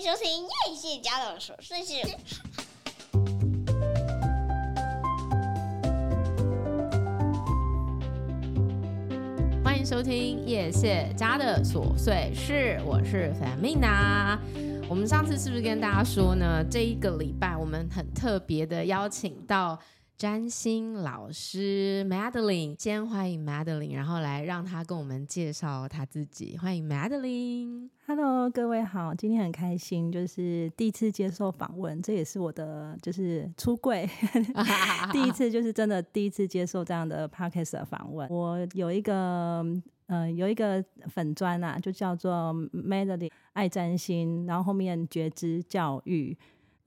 迎收听叶谢家的琐碎事。欢迎收听叶谢家的琐碎事，我是 Femina。我们上次是不是跟大家说呢？这一个礼拜我们很特别的邀请到。占星老师 Madeline，先欢迎 Madeline，然后来让她跟我们介绍她自己。欢迎 Madeline。Hello，各位好，今天很开心，就是第一次接受访问，这也是我的就是出柜，第一次就是真的第一次接受这样的 Podcast 的访问。我有一个呃有一个粉专啊，就叫做 Madeline 爱占星，然后后面觉知教育。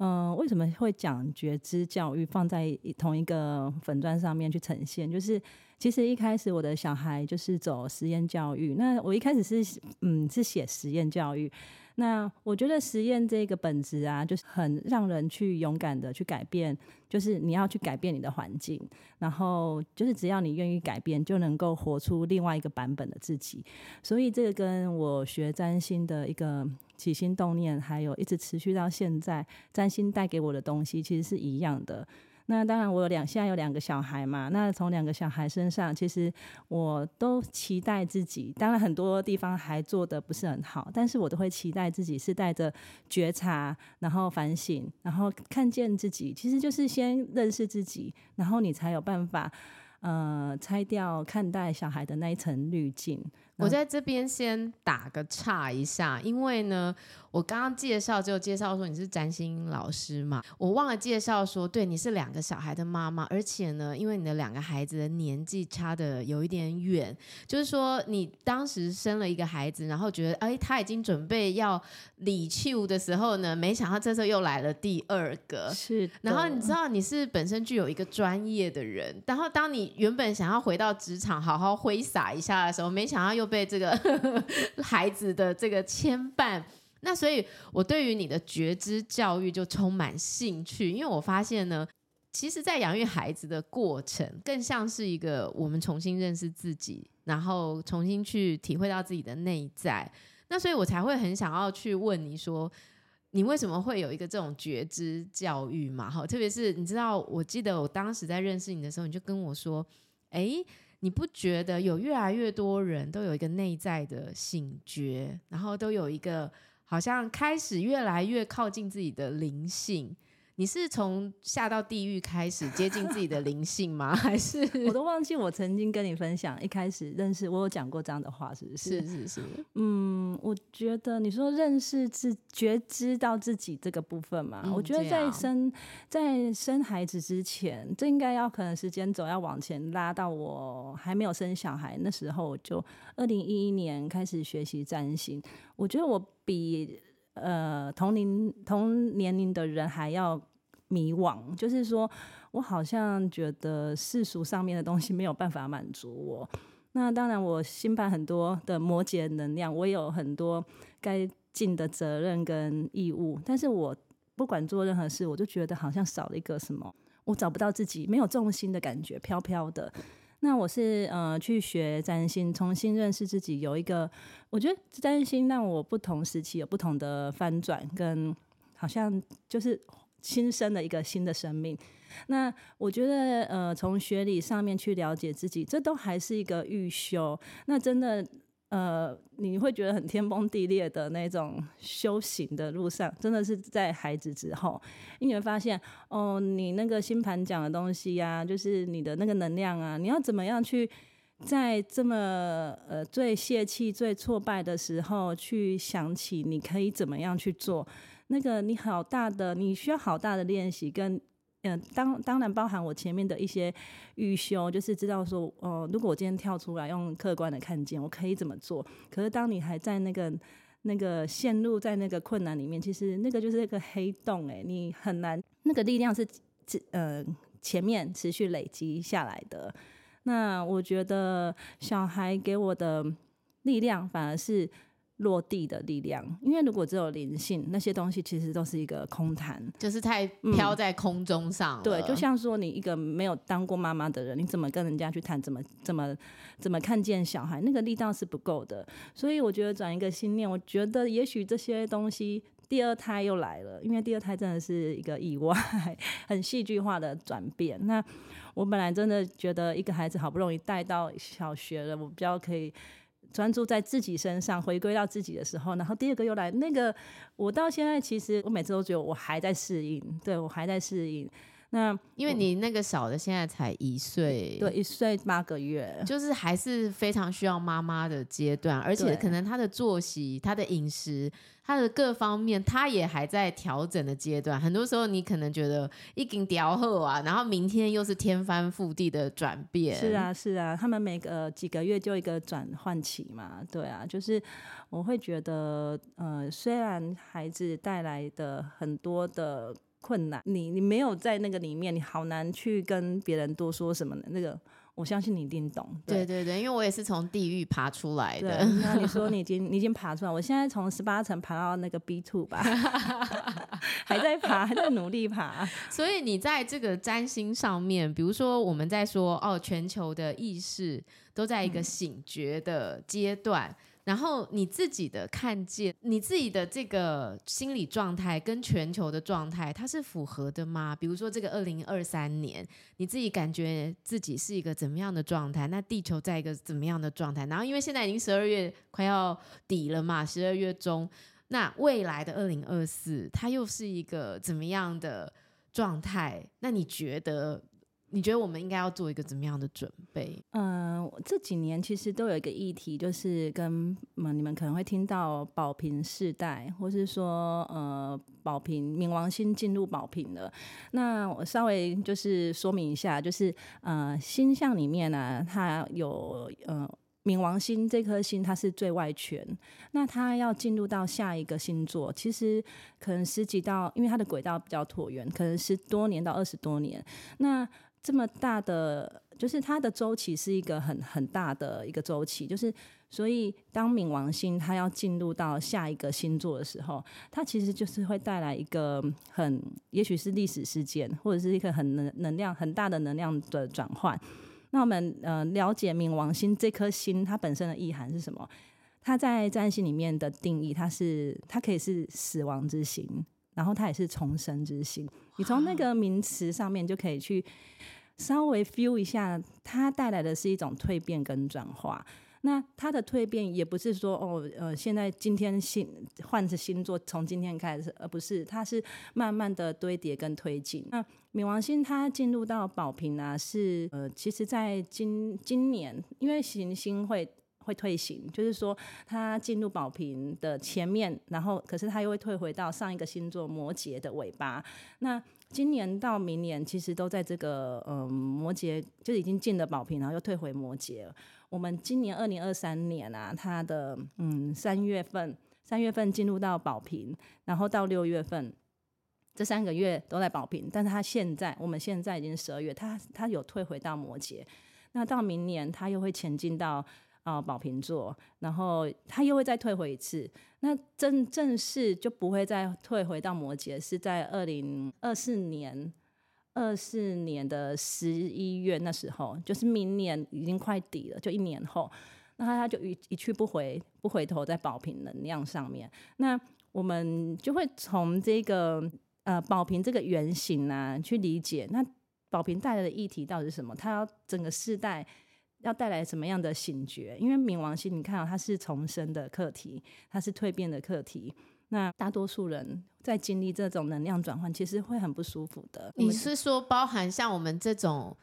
嗯、为什么会讲觉知教育放在同一个粉砖上面去呈现？就是其实一开始我的小孩就是走实验教育，那我一开始是嗯是写实验教育。那我觉得实验这个本质啊，就是很让人去勇敢的去改变，就是你要去改变你的环境，然后就是只要你愿意改变，就能够活出另外一个版本的自己。所以这个跟我学占星的一个起心动念，还有一直持续到现在，占星带给我的东西，其实是一样的。那当然，我有两，现在有两个小孩嘛。那从两个小孩身上，其实我都期待自己。当然，很多地方还做得不是很好，但是我都会期待自己是带着觉察，然后反省，然后看见自己。其实就是先认识自己，然后你才有办法，呃，拆掉看待小孩的那一层滤镜。我在这边先打个岔一下，因为呢，我刚刚介绍就介绍说你是占星老师嘛，我忘了介绍说，对，你是两个小孩的妈妈，而且呢，因为你的两个孩子的年纪差的有一点远，就是说你当时生了一个孩子，然后觉得哎，他已经准备要离去的时候呢，没想到这时候又来了第二个，是，然后你知道你是本身具有一个专业的人，然后当你原本想要回到职场好好挥洒一下的时候，没想到又。被这个呵 呵孩子的这个牵绊，那所以我对于你的觉知教育就充满兴趣，因为我发现呢，其实，在养育孩子的过程，更像是一个我们重新认识自己，然后重新去体会到自己的内在。那所以我才会很想要去问你说，你为什么会有一个这种觉知教育嘛？哈，特别是你知道，我记得我当时在认识你的时候，你就跟我说，哎。你不觉得有越来越多人都有一个内在的醒觉，然后都有一个好像开始越来越靠近自己的灵性？你是从下到地狱开始接近自己的灵性吗？还是我都忘记我曾经跟你分享一开始认识我有讲过这样的话，是不是？是是是。嗯，我觉得你说认识自觉知到自己这个部分嘛，嗯、我觉得在生在生孩子之前，这应该要可能时间轴要往前拉到我还没有生小孩那时候，我就二零一一年开始学习占星。我觉得我比。呃，同龄同年龄的人还要迷惘，就是说我好像觉得世俗上面的东西没有办法满足我。那当然，我新办很多的摩羯能量，我有很多该尽的责任跟义务，但是我不管做任何事，我就觉得好像少了一个什么，我找不到自己，没有重心的感觉，飘飘的。那我是呃去学占星，重新认识自己。有一个，我觉得占星让我不同时期有不同的翻转，跟好像就是新生的一个新的生命。那我觉得呃从学理上面去了解自己，这都还是一个预修。那真的。呃，你会觉得很天崩地裂的那种修行的路上，真的是在孩子之后，因为你会发现，哦，你那个星盘讲的东西呀、就是你的那个能量啊，你要怎么样去在这么呃最泄气、最挫败的时候，去想起你可以怎么样去做？那个你好大的，你需要好大的练习跟。嗯，当当然包含我前面的一些预修，就是知道说，哦、如果我今天跳出来，用客观的看见，我可以怎么做。可是当你还在那个那个陷入在那个困难里面，其实那个就是一个黑洞，诶，你很难，那个力量是呃前面持续累积下来的。那我觉得小孩给我的力量，反而是落地的力量，因为如果只有灵性，那些东西其实都是一个空谈，就是太飘在空中上、嗯。对，就像说你一个没有当过妈妈的人，你怎么跟人家去谈？怎么怎么怎么看见小孩？那个力道是不够的。所以我觉得转一个心念，我觉得也许这些东西，第二胎又来了，因为第二胎真的是一个意外，很戏剧化的转变。那我本来真的觉得一个孩子好不容易带到小学了，我比较可以。专注在自己身上，回归到自己的时候，然后第二个又来。那个我到现在其实我每次都觉得我还在适应，对，我还在适应。那因为你那个小的现在才一岁，对，一岁八个月，就是还是非常需要妈妈的阶段，而且可能他的作息、他的饮食、他的各方面，他也还在调整的阶段。很多时候你可能觉得已经调好啊，然后明天又是天翻覆地的转变。是啊，是啊，他们每个几个月就一个转换期嘛，对啊，就是我会觉得，呃，虽然孩子带来的很多的。困难，你你没有在那个里面，你好难去跟别人多说什么的。那个，我相信你一定懂。对，对对对，因为我也是从地狱爬出来的。那你说你已经你已经爬出来，我现在从十八层爬到那个 B two 吧，还在爬，还在努力爬。所以你在这个占星上面，比如说我们在说哦，全球的意识都在一个醒觉的阶段。嗯然后你自己的看见，你自己的这个心理状态跟全球的状态，它是符合的吗？比如说这个二零二三年，你自己感觉自己是一个怎么样的状态？那地球在一个怎么样的状态？然后因为现在已经十二月快要底了嘛，十二月中，那未来的二零二四，它又是一个怎么样的状态？那你觉得？你觉得我们应该要做一个怎么样的准备？嗯、呃，这几年其实都有一个议题，就是跟嗯，你们可能会听到宝瓶世代，或是说呃，宝瓶冥王星进入宝瓶了。那我稍微就是说明一下，就是呃，星象里面呢、它有呃，冥王星这颗星，它是最外圈。那它要进入到下一个星座，其实可能十几到，因为它的轨道比较椭圆，可能十多年到二十多年。那这么大的，就是它的周期是一个很很大的一个周期，就是所以当冥王星它要进入到下一个星座的时候，它其实就是会带来一个很，也许是历史事件，或者是一个很能能量很大的能量的转换。那我们呃了解冥王星这颗星它本身的意涵是什么？它在占星里面的定义，它是它可以是死亡之星，然后它也是重生之星。你从那个名词上面就可以去稍微 feel 一下，它带来的是一种蜕变跟转化。那它的蜕变也不是说哦，呃，现在今天新换着星座，从今天开始，而不是它是慢慢的堆叠跟推进。那冥王星它进入到宝瓶啊，是呃，其实在今今年，因为行星会。会退行，就是说它进入宝瓶的前面，然后可是它又会退回到上一个星座摩羯的尾巴。那今年到明年其实都在这个嗯摩羯就已经进了宝瓶，然后又退回摩羯。我们今年二零二三年啊，它的嗯三月份三月份进入到宝瓶，然后到六月份这三个月都在宝瓶，但是它现在我们现在已经十二月，它它有退回到摩羯。那到明年它又会前进到。啊，宝瓶座，然后他又会再退回一次，那正正式就不会再退回到摩羯，是在二零二四年二四年的十一月那时候，就是明年已经快底了，就一年后，那他就一一去不回，不回头在宝瓶能量上面，那我们就会从这个呃宝瓶这个原型啊去理解，那宝瓶带来的议题到底是什么？它要整个世代。要带来什么样的醒觉？因为冥王星，你看到它是重生的课题，它是蜕变的课题。那大多数人在经历这种能量转换，其实会很不舒服的。你是说，包含像我们这种？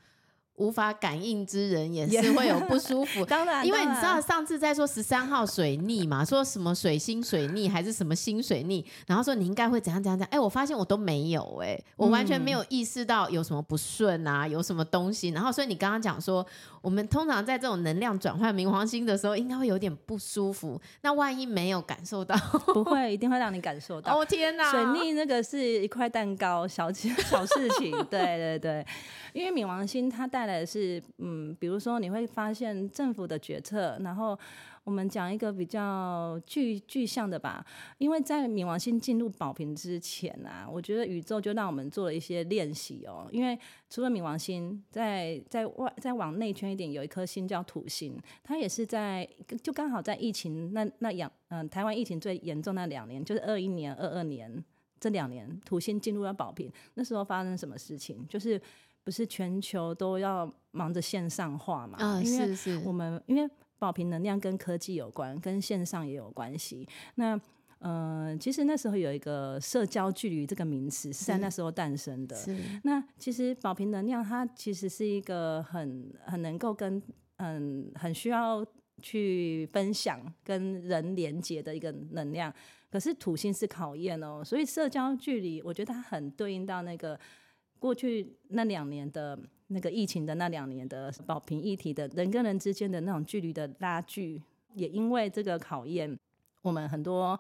无法感应之人也是会有不舒服，当然，因为你知道上次在说十三号水逆嘛，说什么水星水逆还是什么星水逆，然后说你应该会怎样怎样怎样，哎，我发现我都没有，哎，我完全没有意识到有什么不顺啊，有什么东西，然后所以你刚刚讲说，我们通常在这种能量转换冥王星的时候，应该会有点不舒服，那万一没有感受到，不会，一定会让你感受到。哦天哪，水逆那个是一块蛋糕，小小事情，对对对。因为冥王星它带来的是，嗯，比如说你会发现政府的决策，然后我们讲一个比较具具象的吧，因为在冥王星进入宝瓶之前啊，我觉得宇宙就让我们做了一些练习哦。因为除了冥王星，在在外再往内圈一点，有一颗星叫土星，它也是在就刚好在疫情那那两嗯、台湾疫情最严重那两年，就是二一年、二二年这两年，土星进入了宝瓶，那时候发生什么事情？就是不是全球都要忙着线上化嘛？啊、哦，是是，我们因为。宝瓶能量跟科技有关，跟线上也有关系。那呃，其实那时候有一个社交距离这个名词是在那时候诞生的。那其实宝瓶能量它其实是一个很很能够跟嗯很需要去分享跟人连接的一个能量。可是土星是考验哦，所以社交距离我觉得它很对应到那个过去那两年的。那个疫情的那两年的保平议题的人跟人之间的那种距离的拉锯，也因为这个考验，我们很多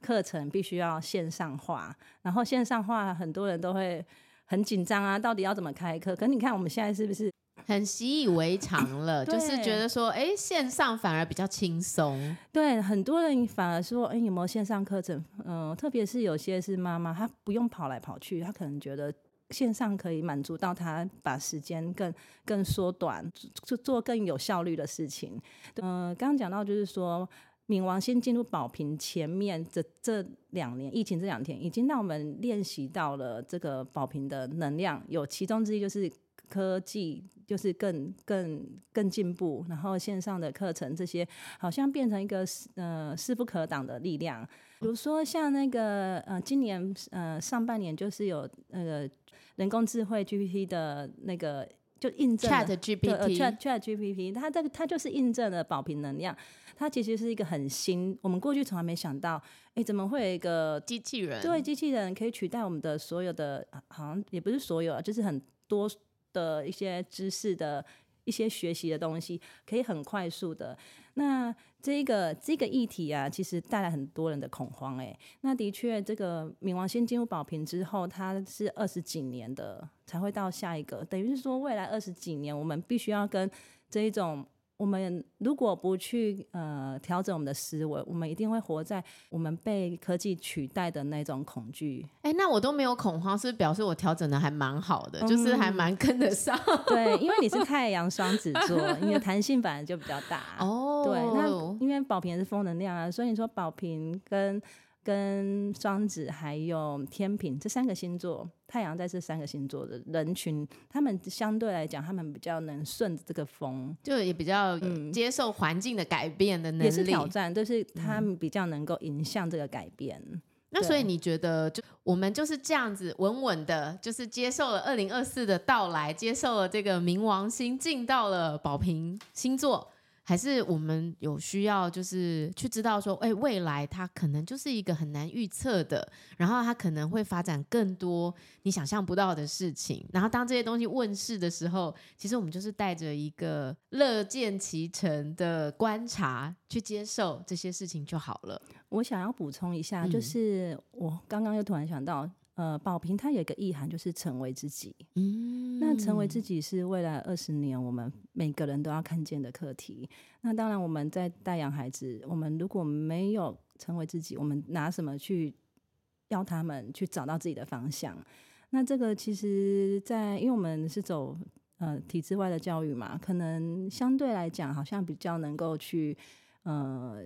课程必须要线上化，然后线上化很多人都会很紧张啊，到底要怎么开课？可是你看我们现在是不是很习以为常了？就是觉得说，哎，线上反而比较轻松。对，很多人反而说，哎，有没有线上课程？嗯、呃，特别是有些是妈妈，她不用跑来跑去，她可能觉得。线上可以满足到他把时间更更缩短，做做更有效率的事情。呃，刚刚讲到就是说，冥王星进入宝瓶前面这这两年，疫情这两天已经让我们练习到了这个宝瓶的能量，有其中之一就是科技，就是更更更进步，然后线上的课程这些好像变成一个呃势不可挡的力量。比如说像那个呃，今年呃上半年就是有那个。人工智慧 GPT 的那个就印证 Chat GPT，Chat Chat GPT，它这个它就是印证了保平能量，它其实是一个很新，我们过去从来没想到，哎、欸，怎么会有一个机器人？对，机器人可以取代我们的所有的，好像也不是所有啊，就是很多的一些知识的一些学习的东西，可以很快速的。那这个这个议题啊，其实带来很多人的恐慌哎。那的确，这个冥王星进入宝瓶之后，它是二十几年的才会到下一个，等于是说未来二十几年，我们必须要跟这一种。我们如果不去呃调整我们的思维，我们一定会活在我们被科技取代的那种恐惧。哎，那我都没有恐慌，是不是表示我调整的还蛮好的，嗯、就是还蛮跟得上。对，因为你是太阳双子座，你的弹性本来就比较大。哦，对，那因为宝瓶是风能量啊，所以你说宝瓶跟。跟双子还有天秤这三个星座，太阳在这三个星座的人群，他们相对来讲，他们比较能顺着这个风，就也比较接受环境的改变的能力，也是挑战，就是他们比较能够迎向这个改变。嗯、那所以你觉得，就我们就是这样子稳稳的，就是接受了二零二四的到来，接受了这个冥王星进到了宝瓶星座。还是我们有需要，就是去知道说，哎，未来它可能就是一个很难预测的，然后它可能会发展更多你想象不到的事情。然后当这些东西问世的时候，其实我们就是带着一个乐见其成的观察去接受这些事情就好了。我想要补充一下，就是我刚刚又突然想到。呃，宝瓶它有一个意涵，就是成为自己。嗯，那成为自己是未来二十年我们每个人都要看见的课题。那当然，我们在带养孩子，我们如果没有成为自己，我们拿什么去要他们去找到自己的方向？那这个其实在，在因为我们是走呃体制外的教育嘛，可能相对来讲，好像比较能够去呃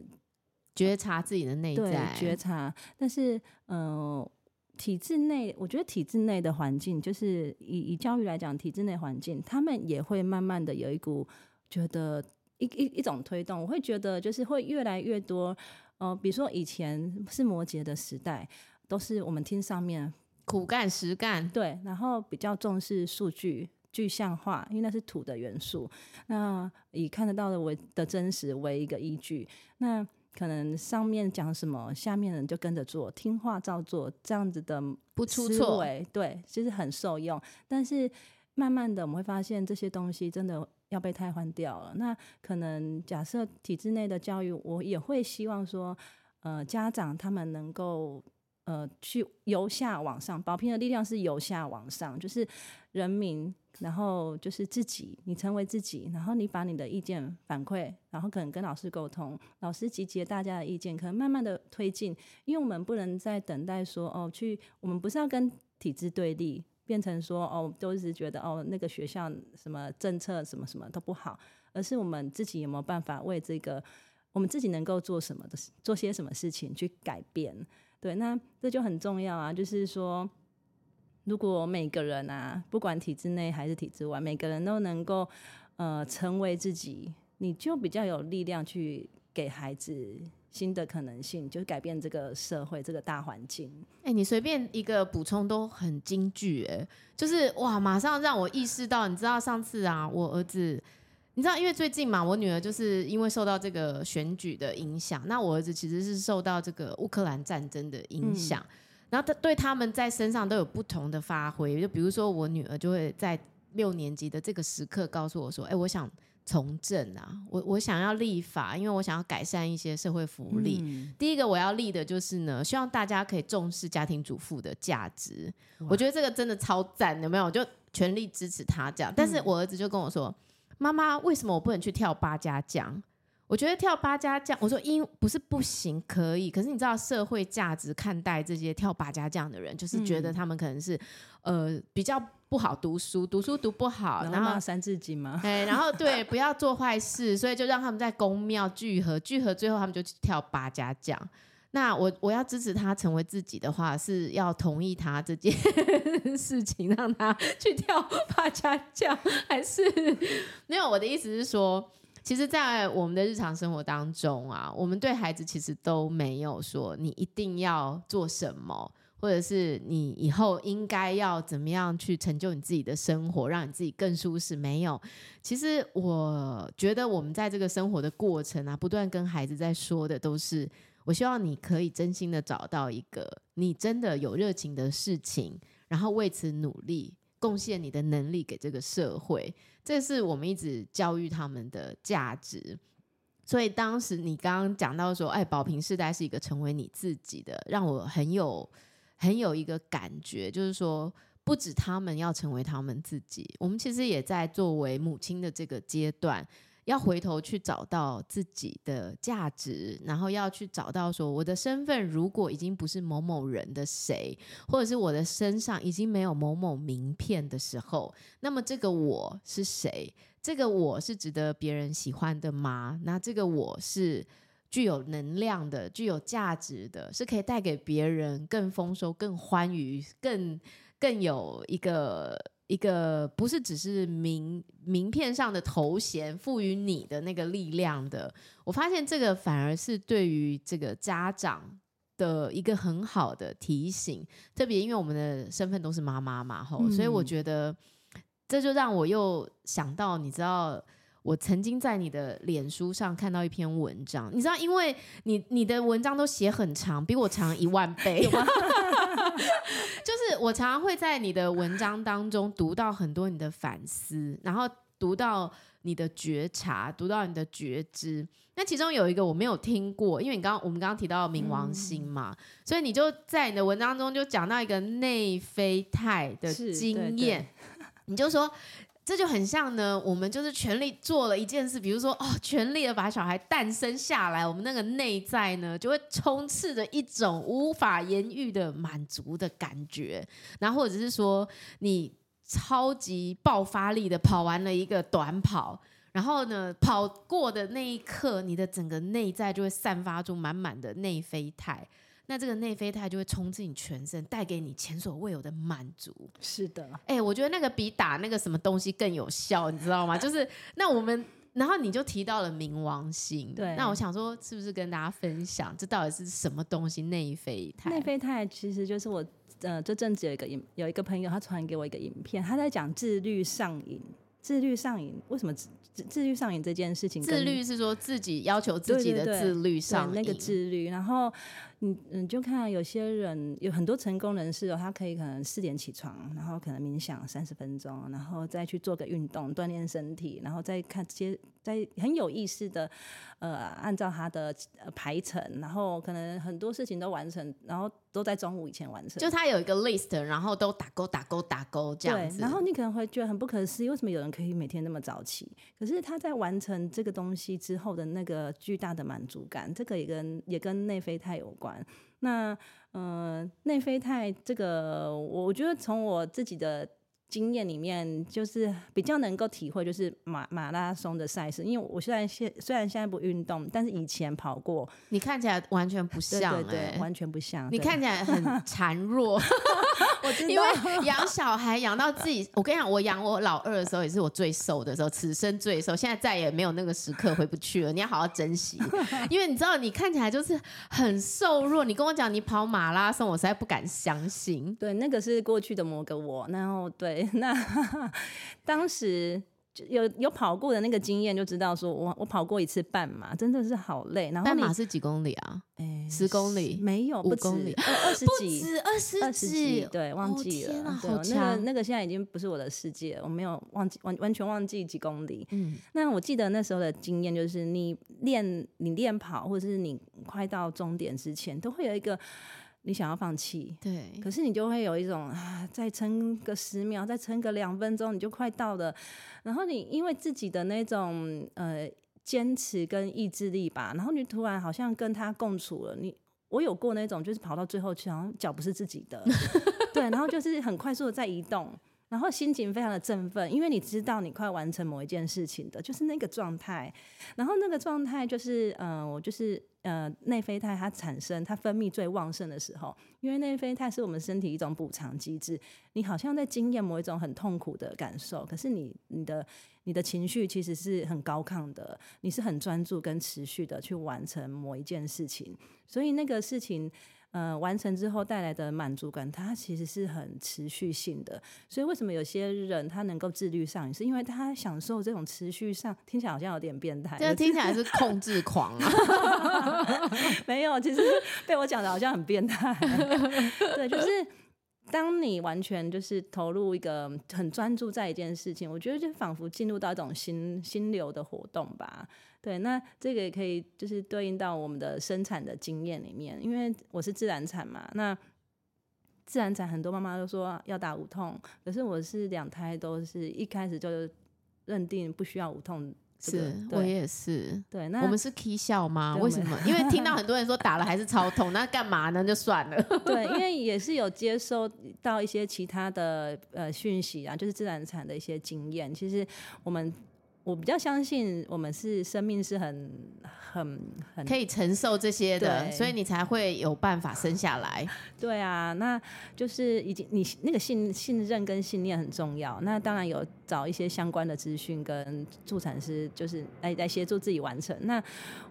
觉察自己的内在，觉察。但是，呃。体制内，我觉得体制内的环境，就是以以教育来讲，体制内环境，他们也会慢慢的有一股觉得一一一种推动。我会觉得就是会越来越多，呃，比如说以前是摩羯的时代，都是我们听上面苦干实干，对，然后比较重视数据具象化，因为那是土的元素，那以看得到的为的真实为一个依据，那。可能上面讲什么，下面人就跟着做，听话照做，这样子的不出错，对，其实很受用。但是慢慢的，我们会发现这些东西真的要被替换掉了。那可能假设体制内的教育，我也会希望说，呃，家长他们能够呃去由下往上，保平的力量是由下往上，就是人民。然后就是自己，你成为自己，然后你把你的意见反馈，然后可能跟老师沟通，老师集结大家的意见，可能慢慢的推进。因为我们不能再等待说哦，去我们不是要跟体制对立，变成说哦，都一直觉得哦那个学校什么政策什么什么都不好，而是我们自己有没有办法为这个我们自己能够做什么的，做些什么事情去改变？对，那这就很重要啊，就是说。如果每个人啊，不管体制内还是体制外，每个人都能够呃成为自己，你就比较有力量去给孩子新的可能性，就是改变这个社会这个大环境。哎、你随便一个补充都很金句，哎，就是哇，马上让我意识到，你知道上次啊，我儿子，你知道因为最近嘛，我女儿就是因为受到这个选举的影响，那我儿子其实是受到这个乌克兰战争的影响。嗯然后他对他们在身上都有不同的发挥，就比如说我女儿就会在六年级的这个时刻告诉我说：“哎，我想从政啊，我我想要立法，因为我想要改善一些社会福利。嗯、第一个我要立的就是呢，希望大家可以重视家庭主妇的价值。我觉得这个真的超赞，有没有？就全力支持他这样。但是我儿子就跟我说：‘妈妈，为什么我不能去跳八家将？’我觉得跳八家将，我说因不是不行，可以。可是你知道社会价值看待这些跳八家将的人，就是觉得他们可能是、嗯、呃比较不好读书，读书读不好，然后三字经吗？哎，然后对，不要做坏事，所以就让他们在宫庙聚合，聚合最后他们就去跳八家将。那我我要支持他成为自己的话，是要同意他这件 事情，让他去跳八家将，还是没有？我的意思是说。其实，在我们的日常生活当中啊，我们对孩子其实都没有说你一定要做什么，或者是你以后应该要怎么样去成就你自己的生活，让你自己更舒适。没有，其实我觉得我们在这个生活的过程啊，不断跟孩子在说的都是，我希望你可以真心的找到一个你真的有热情的事情，然后为此努力。贡献你的能力给这个社会，这是我们一直教育他们的价值。所以当时你刚刚讲到说，哎，宝瓶世代是一个成为你自己的，让我很有很有一个感觉，就是说，不止他们要成为他们自己，我们其实也在作为母亲的这个阶段。要回头去找到自己的价值，然后要去找到说，我的身份如果已经不是某某人的谁，或者是我的身上已经没有某某名片的时候，那么这个我是谁？这个我是值得别人喜欢的吗？那这个我是具有能量的、具有价值的，是可以带给别人更丰收、更欢愉、更更有一个。一个不是只是名名片上的头衔赋予你的那个力量的，我发现这个反而是对于这个家长的一个很好的提醒，特别因为我们的身份都是妈妈嘛，吼，所以我觉得这就让我又想到，你知道。我曾经在你的脸书上看到一篇文章，你知道，因为你你的文章都写很长，比我长一万倍。就是我常常会在你的文章当中读到很多你的反思，然后读到你的觉察，读到你的觉知。那其中有一个我没有听过，因为你刚刚我们刚刚提到冥王星嘛，嗯、所以你就在你的文章中就讲到一个内啡肽的经验，你就说。这就很像呢，我们就是全力做了一件事，比如说哦，全力的把小孩诞生下来，我们那个内在呢就会充斥着一种无法言喻的满足的感觉，然后或者是说你超级爆发力的跑完了一个短跑，然后呢跑过的那一刻，你的整个内在就会散发出满满的内啡肽。那这个内啡肽就会充斥你全身，带给你前所未有的满足。是的，哎、欸，我觉得那个比打那个什么东西更有效，你知道吗？就是那我们，然后你就提到了冥王星，对。那我想说，是不是跟大家分享，这到底是什么东西？内啡肽？内啡肽其实就是我，呃，这阵子有一个影，有一个朋友他传给我一个影片，他在讲自律上瘾。自律上瘾，为什么自自律上瘾这件事情？自律是说自己要求自己的自律上瘾，那个自律。然后你你就看有些人有很多成功人士哦，他可以可能四点起床，然后可能冥想三十分钟，然后再去做个运动锻炼身体，然后再看接。在很有意识的，呃，按照他的排程，然后可能很多事情都完成，然后都在中午以前完成。就他有一个 list，然后都打勾、打勾、打勾这样子。对，然后你可能会觉得很不可思议，为什么有人可以每天那么早起？可是他在完成这个东西之后的那个巨大的满足感，这个也跟也跟内啡肽有关。那呃，内啡肽这个，我觉得从我自己的。经验里面就是比较能够体会，就是马马拉松的赛事，因为我现在现虽然现在不运动，但是以前跑过。你看起来完全不像、欸，对对对，完全不像。你看起来很 孱弱。因为养小孩养到自己，我跟你讲，我养我老二的时候也是我最瘦的时候，此生最瘦。现在再也没有那个时刻回不去了，你要好好珍惜。因为你知道，你看起来就是很瘦弱。你跟我讲你跑马拉松，我实在不敢相信。对，那个是过去的某个我。然后对，那 当时。有有跑过的那个经验，就知道说我我跑过一次半马，真的是好累。然后半马是几公里啊？哎，十公里？没有，五公里，二十几，二十二十几，对，忘记了。哦、对，那个那个现在已经不是我的世界，我没有忘记完完全忘记几公里。嗯，那我记得那时候的经验就是你，你练你练跑，或者是你快到终点之前，都会有一个。你想要放弃，对，可是你就会有一种啊，再撑个十秒，再撑个两分钟，你就快到了。然后你因为自己的那种呃坚持跟意志力吧，然后你突然好像跟他共处了。你我有过那种，就是跑到最后去，好像脚不是自己的，对，然后就是很快速的在移动。然后心情非常的振奋，因为你知道你快完成某一件事情的，就是那个状态。然后那个状态就是，嗯、呃，我就是呃，内啡肽它产生、它分泌最旺盛的时候，因为内啡肽是我们身体一种补偿机制。你好像在经验某一种很痛苦的感受，可是你你的你的情绪其实是很高亢的，你是很专注跟持续的去完成某一件事情，所以那个事情。呃，完成之后带来的满足感，它其实是很持续性的。所以为什么有些人他能够自律上瘾，是因为他享受这种持续上，听起来好像有点变态。这听起来是控制狂啊？没有，其实被我讲的好像很变态。对，就是当你完全就是投入一个很专注在一件事情，我觉得就仿佛进入到一种心心流的活动吧。对，那这个也可以就是对应到我们的生产的经验里面，因为我是自然产嘛。那自然产很多妈妈都说要打无痛，可是我是两胎都是一开始就认定不需要无痛。是我也是。对，那我们是 K 笑吗？为什么？因为听到 很多人说打了还是超痛，那干嘛呢？就算了。对，因为也是有接收到一些其他的呃讯息啊，就是自然产的一些经验。其实我们。我比较相信，我们是生命是很、很、很可以承受这些的，所以你才会有办法生下来。对啊，那就是已经你那个信信任跟信念很重要。那当然有找一些相关的资讯跟助产师，就是来来协助自己完成。那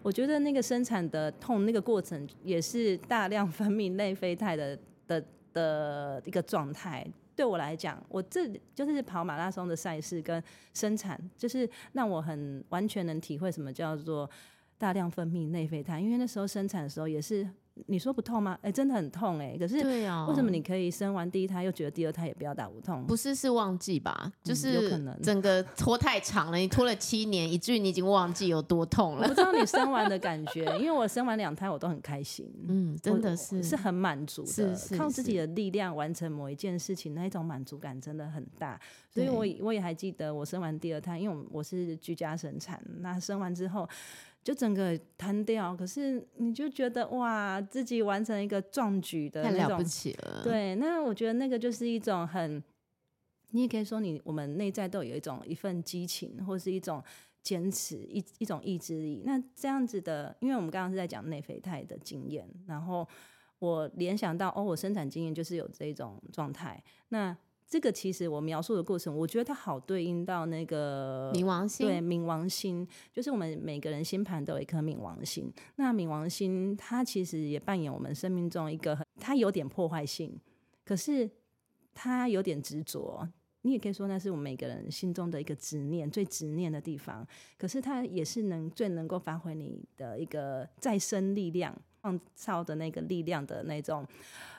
我觉得那个生产的痛那个过程，也是大量分泌内啡肽的的的一个状态。对我来讲，我这就是跑马拉松的赛事跟生产，就是让我很完全能体会什么叫做大量分泌内啡肽，因为那时候生产的时候也是。你说不痛吗？哎、欸，真的很痛哎、欸。可是，为什么你可以生完第一胎又觉得第二胎也不要打无痛？不是是忘记吧？就是有可能整个拖太长了，你拖了七年，以至于你已经忘记有多痛了。我不知道你生完的感觉，因为我生完两胎我都很开心，嗯，真的是是很满足的，是是是靠自己的力量完成某一件事情，那一种满足感真的很大。所以我我也还记得我生完第二胎，因为我是居家生产，那生完之后。就整个瘫掉，可是你就觉得哇，自己完成一个壮举的那种，太了不起了。对，那我觉得那个就是一种很，你也可以说你我们内在都有一种一份激情，或是一种坚持，一一种意志力。那这样子的，因为我们刚刚是在讲内啡肽的经验，然后我联想到哦，我生产经验就是有这种状态。那这个其实我描述的过程，我觉得它好对应到那个冥王星。对，冥王星就是我们每个人星盘都有一颗冥王星。那冥王星它其实也扮演我们生命中一个很，它有点破坏性，可是它有点执着。你也可以说那是我们每个人心中的一个执念，最执念的地方。可是它也是能最能够发挥你的一个再生力量。创造的那个力量的那种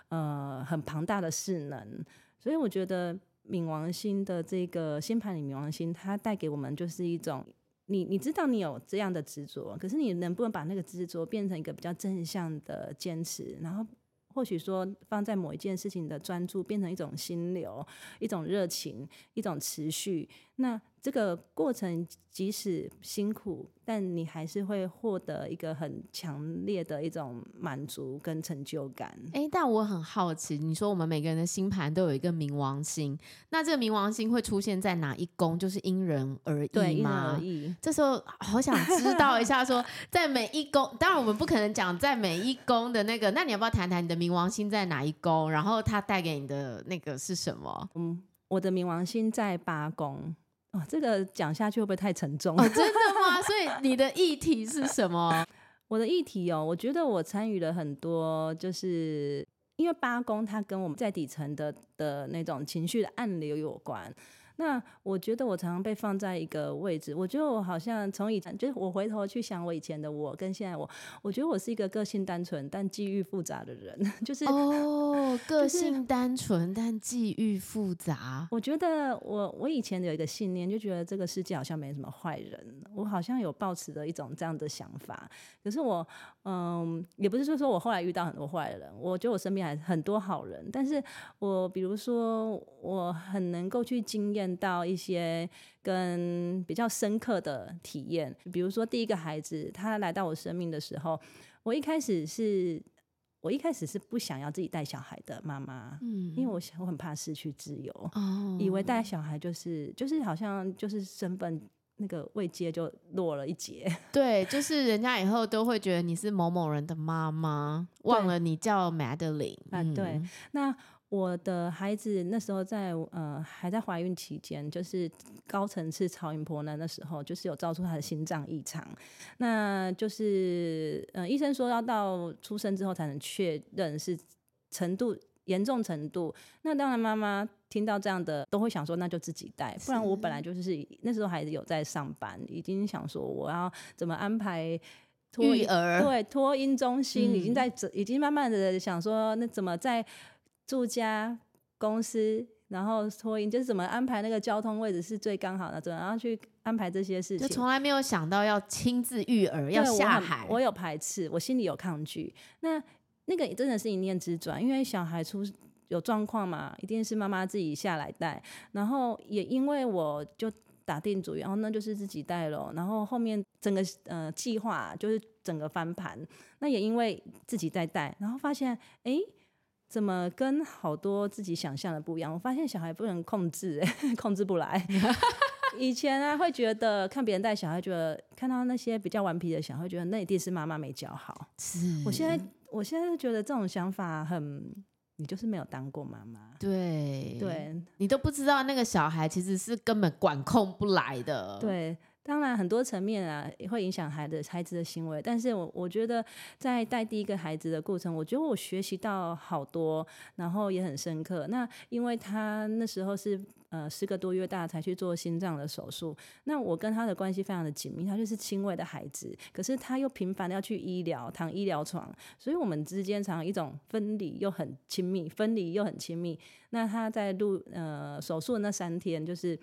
呃很庞大的势能。所以我觉得冥王星的这个星盘里，冥王星它带给我们就是一种，你你知道你有这样的执着，可是你能不能把那个执着变成一个比较正向的坚持，然后。或许说，放在某一件事情的专注，变成一种心流，一种热情，一种持续。那这个过程即使辛苦，但你还是会获得一个很强烈的一种满足跟成就感。哎，但我很好奇，你说我们每个人的星盘都有一个冥王星，那这个冥王星会出现在哪一宫？就是因人而异吗？对，因人而异。这时候好想知道一下说，说在每一宫，当然我们不可能讲在每一宫的那个，那你要不要谈谈你的冥王星在哪一宫？然后它带给你的那个是什么？嗯，我的冥王星在八宫。哦，这个讲下去会不会太沉重？哦，真的吗？所以你的议题是什么？我的议题哦，我觉得我参与了很多，就是因为八宫它跟我们在底层的的那种情绪的暗流有关。那我觉得我常常被放在一个位置，我觉得我好像从以前，就是我回头去想我以前的我跟现在我，我觉得我是一个个性单纯但际遇复杂的人，就是哦，个性单纯但际遇复杂。我觉得我我以前有一个信念，就觉得这个世界好像没什么坏人，我好像有抱持的一种这样的想法。可是我嗯，也不是说说我后来遇到很多坏人，我觉得我身边还很多好人，但是我比如说我很能够去经验。到一些跟比较深刻的体验，比如说第一个孩子他来到我生命的时候，我一开始是，我一开始是不想要自己带小孩的妈妈，嗯，因为我想我很怕失去自由，哦，以为带小孩就是就是好像就是身份那个位阶就落了一截，对，就是人家以后都会觉得你是某某人的妈妈，忘了你叫 Madeline，啊，对，那。我的孩子那时候在呃还在怀孕期间，就是高层次超音波呢，那时候就是有照出他的心脏异常，那就是呃医生说要到出生之后才能确认是程度严重程度。那当然妈妈听到这样的都会想说那就自己带，不然我本来就是那时候孩子有在上班，已经想说我要怎么安排托育儿，对托婴中心已经在已经慢慢的想说那怎么在。住家公司，然后托运，就是怎么安排那个交通位置是最刚好的，怎么样去安排这些事情？就从来没有想到要亲自育儿，要下海我。我有排斥，我心里有抗拒。那那个真的是一念之转，因为小孩出有状况嘛，一定是妈妈自己下来带。然后也因为我就打定主意，然后那就是自己带咯。然后后面整个呃计划就是整个翻盘。那也因为自己在带，然后发现哎。诶怎么跟好多自己想象的不一样？我发现小孩不能控制，控制不来。以前啊，会觉得看别人带小孩，觉得看到那些比较顽皮的小孩，会觉得那一定是妈妈没教好。是，我现在我现在觉得这种想法很，你就是没有当过妈妈。对对，你都不知道那个小孩其实是根本管控不来的。对。当然，很多层面啊也会影响孩子孩子的行为，但是我我觉得在带第一个孩子的过程，我觉得我学习到好多，然后也很深刻。那因为他那时候是呃十个多月大才去做心脏的手术，那我跟他的关系非常的紧密，他就是轻微的孩子，可是他又频繁的要去医疗躺医疗床，所以我们之间常常一种分离又很亲密，分离又很亲密。那他在录呃手术的那三天就是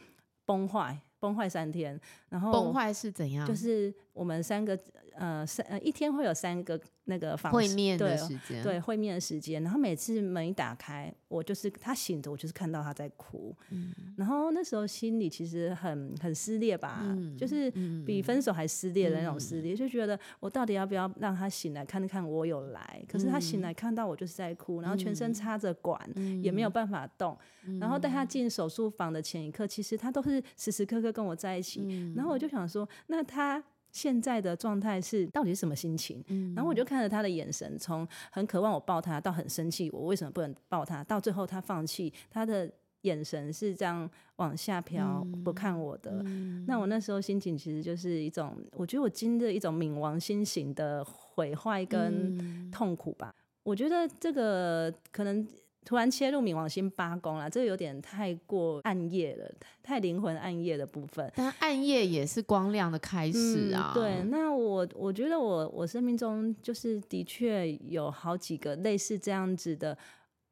崩坏。崩坏三天，然后崩坏是怎样？就是我们三个呃三呃一天会有三个那个房会面的时间，对会面的时间。然后每次门一打开，我就是他醒着，我就是看到他在哭。嗯，然后那时候心里其实很很撕裂吧，嗯，就是比分手还撕裂的那种撕裂，嗯，就觉得我到底要不要让他醒来看看我有来？可是他醒来看到我就是在哭，然后全身插着管，嗯，也没有办法动。然后带他进手术房的前一刻，其实他都是时时刻刻跟我在一起。嗯、然后我就想说，那他现在的状态是到底是什么心情？嗯、然后我就看着他的眼神，从很渴望我抱他，到很生气我为什么不能抱他，到最后他放弃，他的眼神是这样往下飘，嗯、不看我的。嗯、那我那时候心情其实就是一种，我觉得我经历了一种冥王星型的毁坏跟痛苦吧。嗯、我觉得这个可能。突然切入冥王星八宫了，这个有点太过暗夜了，太灵魂暗夜的部分。但暗夜也是光亮的开始啊。嗯、对，那我我觉得我我生命中就是的确有好几个类似这样子的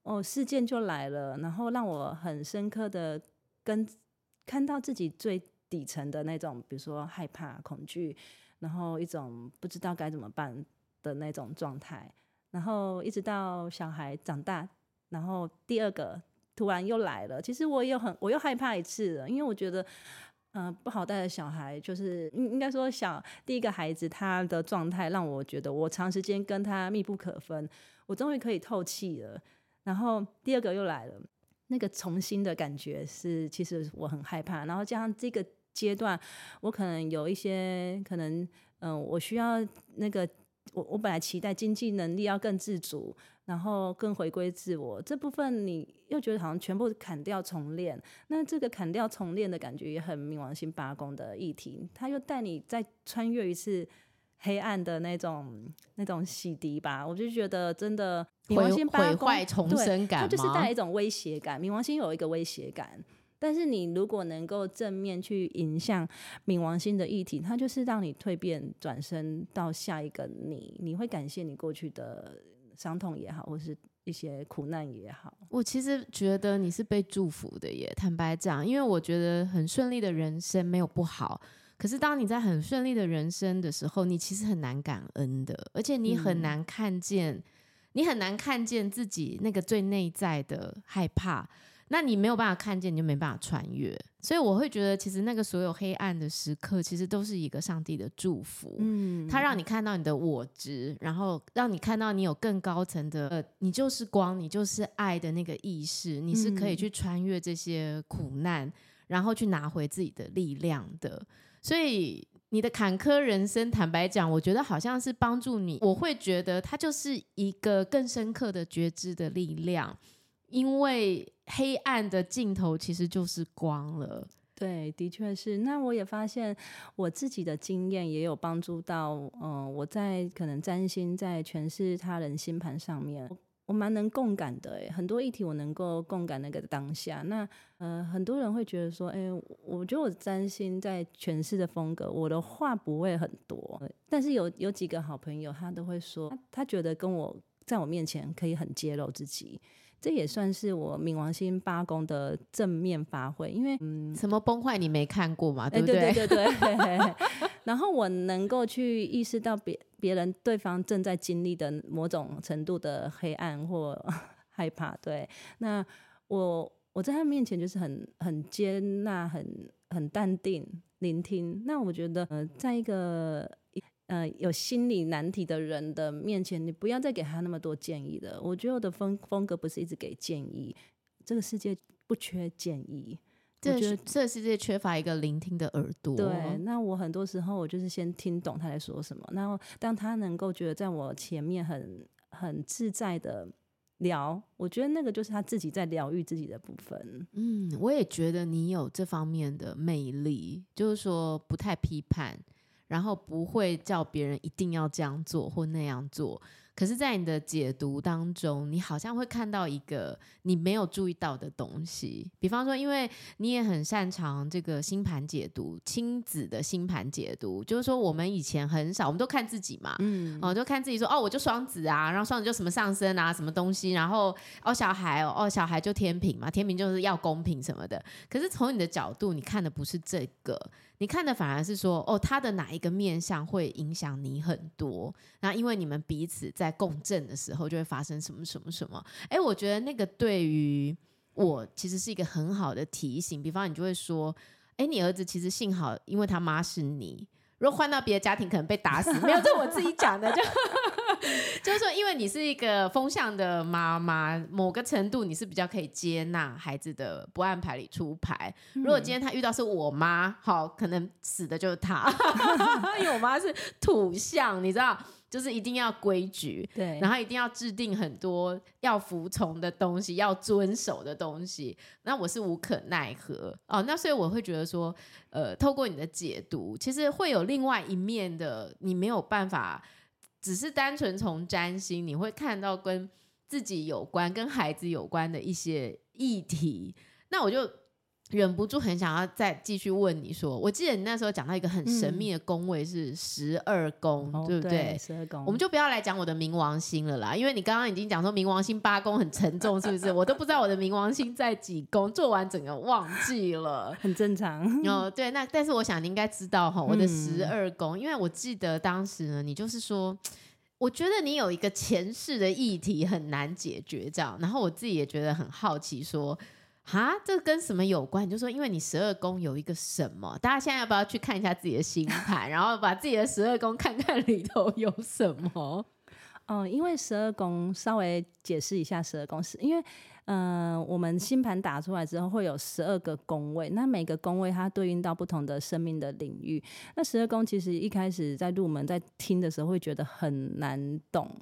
哦事件就来了，然后让我很深刻的跟看到自己最底层的那种，比如说害怕、恐惧，然后一种不知道该怎么办的那种状态，然后一直到小孩长大。然后第二个突然又来了，其实我又很我又害怕一次了，因为我觉得，嗯、不好带的小孩，就是应应该说小第一个孩子他的状态让我觉得我长时间跟他密不可分，我终于可以透气了。然后第二个又来了，那个重新的感觉是其实我很害怕。然后加上这个阶段，我可能有一些可能，嗯、我需要那个我我本来期待经济能力要更自主。然后更回归自我这部分，你又觉得好像全部砍掉重练，那这个砍掉重练的感觉也很冥王星八宫的议题，他又带你再穿越一次黑暗的那种那种洗涤吧。我就觉得真的冥王星八宫毁坏重生感，它就是带来一种威胁感。冥王星有一个威胁感，但是你如果能够正面去迎向冥王星的议题，它就是让你蜕变转身到下一个你，你会感谢你过去的。伤痛也好，或是一些苦难也好，我其实觉得你是被祝福的耶。坦白讲，因为我觉得很顺利的人生没有不好，可是当你在很顺利的人生的时候，你其实很难感恩的，而且你很难看见，嗯、你很难看见自己那个最内在的害怕。那你没有办法看见，你就没办法穿越。所以我会觉得，其实那个所有黑暗的时刻，其实都是一个上帝的祝福。嗯，他让你看到你的我值，然后让你看到你有更高层的，呃，你就是光，你就是爱的那个意识，你是可以去穿越这些苦难，然后去拿回自己的力量的。所以你的坎坷人生，坦白讲，我觉得好像是帮助你。我会觉得它就是一个更深刻的觉知的力量。因为黑暗的尽头其实就是光了。对，的确是。那我也发现我自己的经验也有帮助到，嗯、我在可能占星在诠释他人星盘上面，我，蛮能共感的。诶，很多议题我能够共感那个当下。那呃，很多人会觉得说，哎，我觉得我占星在诠释的风格，我的话不会很多，但是有有几个好朋友，他都会说，他，他觉得跟我在我面前可以很揭露自己。这也算是我冥王星八宫的正面发挥，因为嗯，什么崩坏你没看过嘛，对不对？对对对对。然后我能够去意识到别别人对方正在经历的某种程度的黑暗或 害怕，对。那我我在他面前就是很很接纳、很很淡定聆听。那我觉得呃，在一个。呃，有心理难题的人的面前，你不要再给他那么多建议了。我觉得我的风风格不是一直给建议，这个世界不缺建议。这觉得这个世界缺乏一个聆听的耳朵。对，那我很多时候我就是先听懂他在说什么，然后当他能够觉得在我前面很很自在的聊，我觉得那个就是他自己在疗愈自己的部分。嗯，我也觉得你有这方面的魅力，就是说不太批判。然后不会叫别人一定要这样做或那样做。可是，在你的解读当中，你好像会看到一个你没有注意到的东西。比方说，因为你也很擅长这个星盘解读，亲子的星盘解读，就是说我们以前很少，我们都看自己嘛，嗯，哦，就看自己说，哦，我就双子啊，然后双子就什么上升啊，什么东西，然后哦，小孩哦，哦，小孩就天平嘛，天平就是要公平什么的。可是从你的角度，你看的不是这个，你看的反而是说，哦，他的哪一个面相会影响你很多？那因为你们彼此。在共振的时候，就会发生什么什么什么。哎，我觉得那个对于我其实是一个很好的提醒。比方，你就会说：“哎，你儿子其实幸好，因为他妈是你。如果换到别的家庭，可能被打死。”没有，这我自己讲的，就 就是说，因为你是一个风向的妈妈，某个程度你是比较可以接纳孩子的不按牌理出牌。如果今天他遇到是我妈，好，可能死的就是他，因为我妈是土象，你知道。就是一定要规矩，对，然后一定要制定很多要服从的东西，要遵守的东西。那我是无可奈何哦。那所以我会觉得说，呃，透过你的解读，其实会有另外一面的，你没有办法，只是单纯从占星，你会看到跟自己有关、跟孩子有关的一些议题，那我就。忍不住很想要再继续问你说，我记得你那时候讲到一个很神秘的宫位是十二宫，嗯、对不对？十二宫，我们就不要来讲我的冥王星了啦，因为你刚刚已经讲说冥王星八宫很沉重，是不是？我都不知道我的冥王星在几宫，做完整个忘记了，很正常。哦，对，那但是我想你应该知道哈，我的十二宫，嗯、因为我记得当时呢，你就是说，我觉得你有一个前世的议题很难解决，这样，然后我自己也觉得很好奇说。哈，这跟什么有关？就说，因为你十二宫有一个什么？大家现在要不要去看一下自己的星盘，然后把自己的十二宫看看里头有什么？嗯，因为十二宫稍微解释一下，十二宫是因为，嗯、呃，我们星盘打出来之后会有十二个宫位，那每个宫位它对应到不同的生命的领域。那十二宫其实一开始在入门在听的时候会觉得很难懂。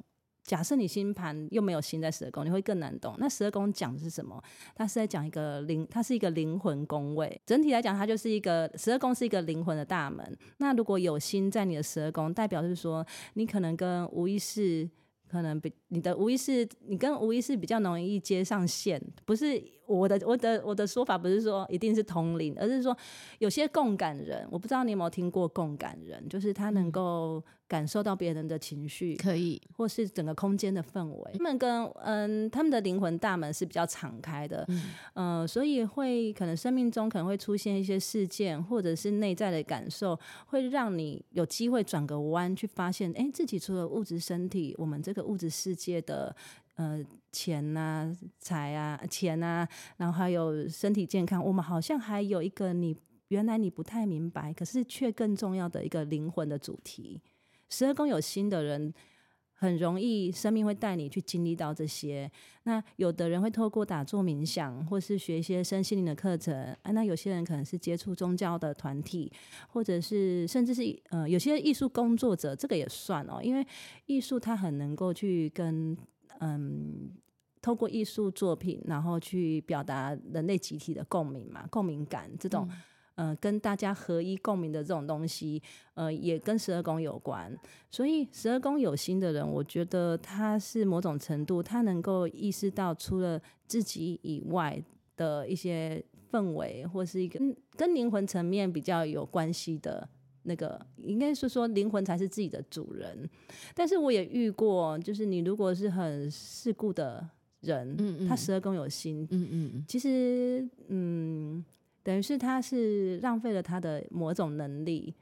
假设你星盘又没有星在十二宫，你会更难懂。那十二宫讲的是什么？它是在讲一个灵，它是一个灵魂宫位。整体来讲，它就是一个十二宫是一个灵魂的大门。那如果有星在你的十二宫，代表是说你可能跟无意识，可能比你的无意识，你跟无意识比较容易接上线，不是。我的我的我的说法不是说一定是同龄，而是说有些共感人，我不知道你有没有听过共感人，就是他能够感受到别人的情绪，可以，或是整个空间的氛围。他们跟嗯，他们的灵魂大门是比较敞开的，嗯、呃，所以会可能生命中可能会出现一些事件，或者是内在的感受，会让你有机会转个弯去发现，哎，自己除了物质身体，我们这个物质世界的。呃，钱啊，财啊，钱啊，然后还有身体健康，我们好像还有一个你原来你不太明白，可是却更重要的一个灵魂的主题。十二宫有心的人，很容易生命会带你去经历到这些。那有的人会透过打坐冥想，或是学一些身心灵的课程。啊，那有些人可能是接触宗教的团体，或者是甚至是呃，有些艺术工作者，这个也算哦，因为艺术它很能够去跟。嗯，透过艺术作品，然后去表达人类集体的共鸣嘛，共鸣感这种，嗯、呃，跟大家合一共鸣的这种东西，呃，也跟十二宫有关。所以十二宫有心的人，我觉得他是某种程度，他能够意识到除了自己以外的一些氛围，或是一个跟灵魂层面比较有关系的。那个应该是说灵魂才是自己的主人，但是我也遇过，就是你如果是很世故的人，嗯嗯，他十二宫有心，嗯嗯，其实嗯，等于是他是浪费了他的某种能力，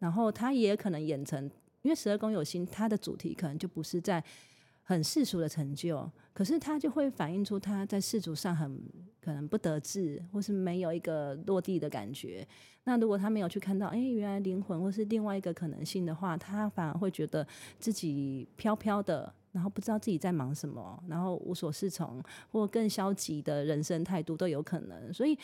然后他也可能演成，因为十二宫有心，他的主题可能就不是在很世俗的成就，可是他就会反映出他在世俗上很可能不得志，或是没有一个落地的感觉。那如果他没有去看到，哎，原来灵魂或是另外一个可能性的话，他反而会觉得自己飘飘的，然后不知道自己在忙什么，然后无所适从，或更消极的人生态度都有可能。所以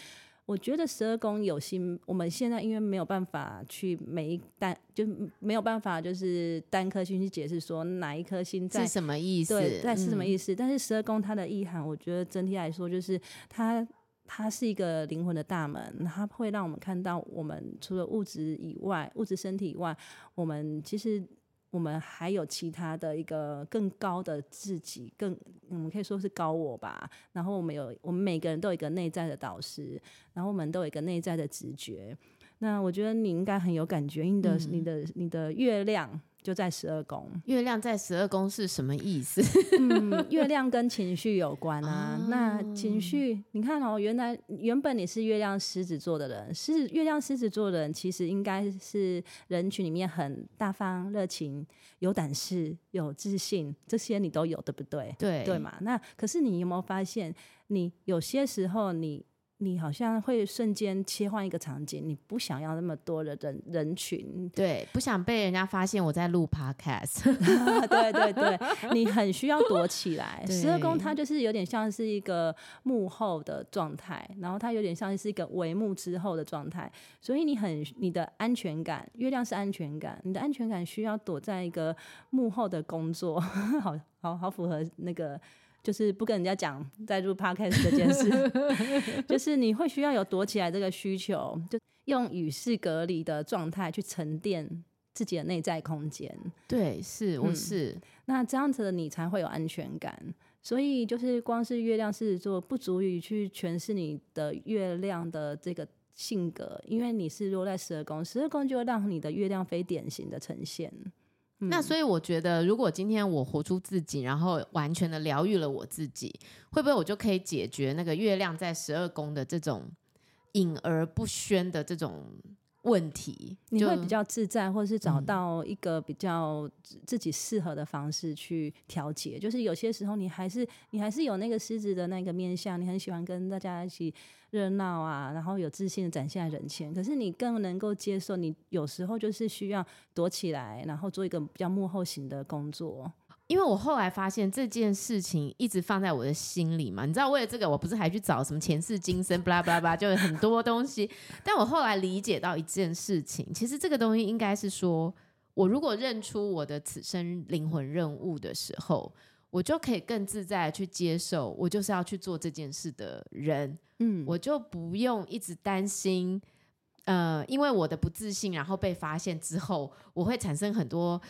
我觉得十二宫有心，我们现在因为没有办法去每一单，就没有办法就是单颗星去解释说哪一颗星在是什么意思，对，在是什么意思。嗯、但是十二宫它的意涵，我觉得整体来说就是它。它是一个灵魂的大门，它会让我们看到，我们除了物质以外，物质身体以外，我们其实我们还有其他的一个更高的自己，更嗯可以说是高我吧。然后我们有，我们每个人都有一个内在的导师，然后我们都有一个内在的直觉。那我觉得你应该很有感觉，你的、嗯、你的你的月亮。就在十二宫，月亮在十二宫是什么意思？嗯，月亮跟情绪有关啊。哦、那情绪，你看哦，原来原本你是月亮狮子座的人，是月亮狮子座的人，其实应该是人群里面很大方、热情、有胆识、有自信，这些你都有，对不对？对，对嘛。那可是你有没有发现，你有些时候你。你好像会瞬间切换一个场景，你不想要那么多的人人群，对，不想被人家发现我在录 podcast，对对对，你很需要躲起来。十二宫它就是有点像是一个幕后的状态，然后它有点像是一个帷幕之后的状态，所以你很你的安全感，月亮是安全感，你的安全感需要躲在一个幕后的工作，好好好符合那个。就是不跟人家讲在录 podcast 这件事，就是你会需要有躲起来这个需求，就用与世隔离的状态去沉淀自己的内在空间。对，是，我是。嗯，那这样子的你才会有安全感。所以就是光是月亮狮子座不足以去诠释你的月亮的这个性格，因为你是落在十二宫，十二宫就会让你的月亮非典型的呈现。嗯、那所以我觉得，如果今天我活出自己，然后完全的疗愈了我自己，会不会我就可以解决那个月亮在十二宫的这种隐而不宣的这种？问题，你会比较自在，或者是找到一个比较自己适合的方式去调节。嗯、就是有些时候，你还是你还是有那个狮子的那个面相，你很喜欢跟大家一起热闹啊，然后有自信的展现在人前。可是你更能够接受，你有时候就是需要躲起来，然后做一个比较幕后型的工作。因为我后来发现这件事情一直放在我的心里嘛，你知道，为了这个，我不是还去找什么前世今生，巴拉巴拉巴拉，就有很多东西。但我后来理解到一件事情，其实这个东西应该是说，我如果认出我的此生灵魂任务的时候，我就可以更自在的去接受，我就是要去做这件事的人。嗯，我就不用一直担心，呃，因为我的不自信，然后被发现之后，我会产生很多。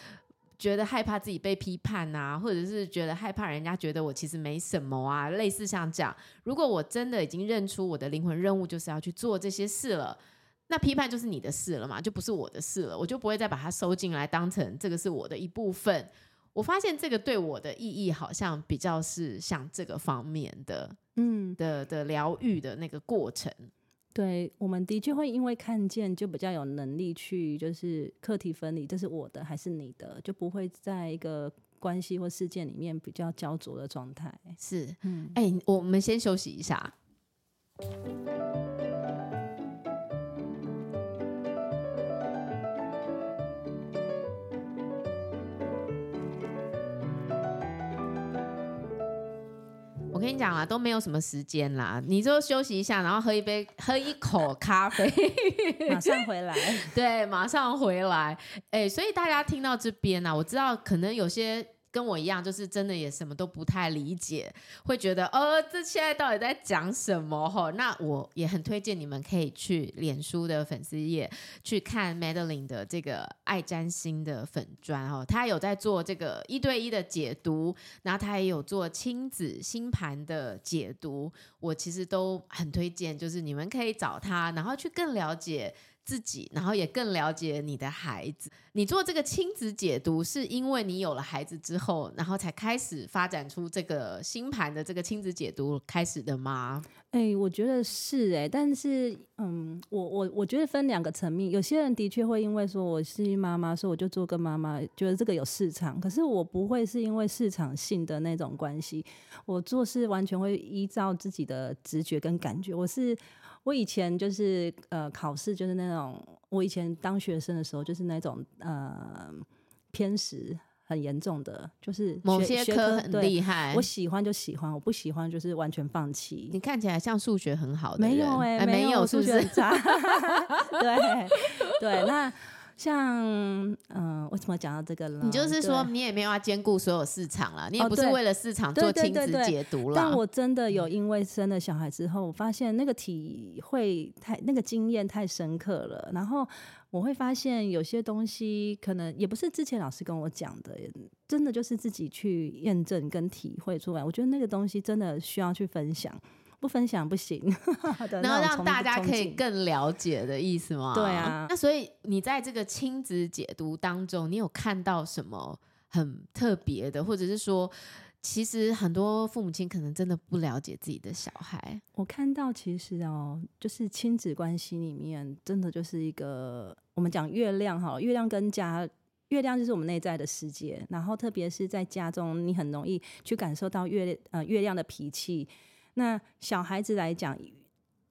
觉得害怕自己被批判啊，或者是觉得害怕人家觉得我其实没什么啊，类似像这样。如果我真的已经认出我的灵魂任务就是要去做这些事了，那批判就是你的事了嘛，就不是我的事了，我就不会再把它收进来，当成这个是我的一部分。我发现这个对我的意义好像比较是像这个方面的，嗯，的的疗愈的那个过程。对，我们的确会因为看见，就比较有能力去，就是课题分离，这是我的还是你的，就不会在一个关系或事件里面比较焦灼的状态。是，嗯，哎，我们先休息一下。跟你讲啦，都没有什么时间啦，你就休息一下，然后喝一杯，喝一口咖啡，马上回来。对，马上回来。哎，所以大家听到这边呢、啊，我知道可能有些。跟我一样，就是真的也什么都不太理解，会觉得呃，这现在到底在讲什么？吼，那我也很推荐你们可以去脸书的粉丝页去看 Madeline 的这个爱占星的粉专哦，他有在做这个一对一的解读，然后他也有做亲子星盘的解读，我其实都很推荐，就是你们可以找他，然后去更了解。自己，然后也更了解你的孩子。你做这个亲子解读，是因为你有了孩子之后，然后才开始发展出这个星盘的这个亲子解读开始的吗？哎、我觉得是哎、但是嗯，我我我觉得分两个层面。有些人的确会因为说我是妈妈，所以我就做个妈妈，觉得这个有市场。可是我不会是因为市场性的那种关系，我做事完全会依照自己的直觉跟感觉。我是。我以前就是呃考试就是那种，我以前当学生的时候就是那种呃偏食很严重的，就是某些科很厉害，我喜欢就喜欢，我不喜欢就是完全放弃。你看起来像数学很好的人，没有哎、欸，没有数学差，对对那。像嗯、呃，为什么讲到这个了？你就是说，你也没有要兼顾所有市场了，你也不是为了市场做亲子解读了。但我真的有因为生了小孩之后，我发现那个体会太那个经验太深刻了。然后我会发现有些东西可能也不是之前老师跟我讲的，真的就是自己去验证跟体会出来。我觉得那个东西真的需要去分享。不分享不行，然后让大家可以更了解的意思吗？对啊，那所以你在这个亲子解读当中，你有看到什么很特别的，或者是说，其实很多父母亲可能真的不了解自己的小孩。我看到其实哦，就是亲子关系里面，真的就是一个我们讲月亮哈，月亮跟家，月亮就是我们内在的世界，然后特别是在家中，你很容易去感受到月呃月亮的脾气。那小孩子来讲，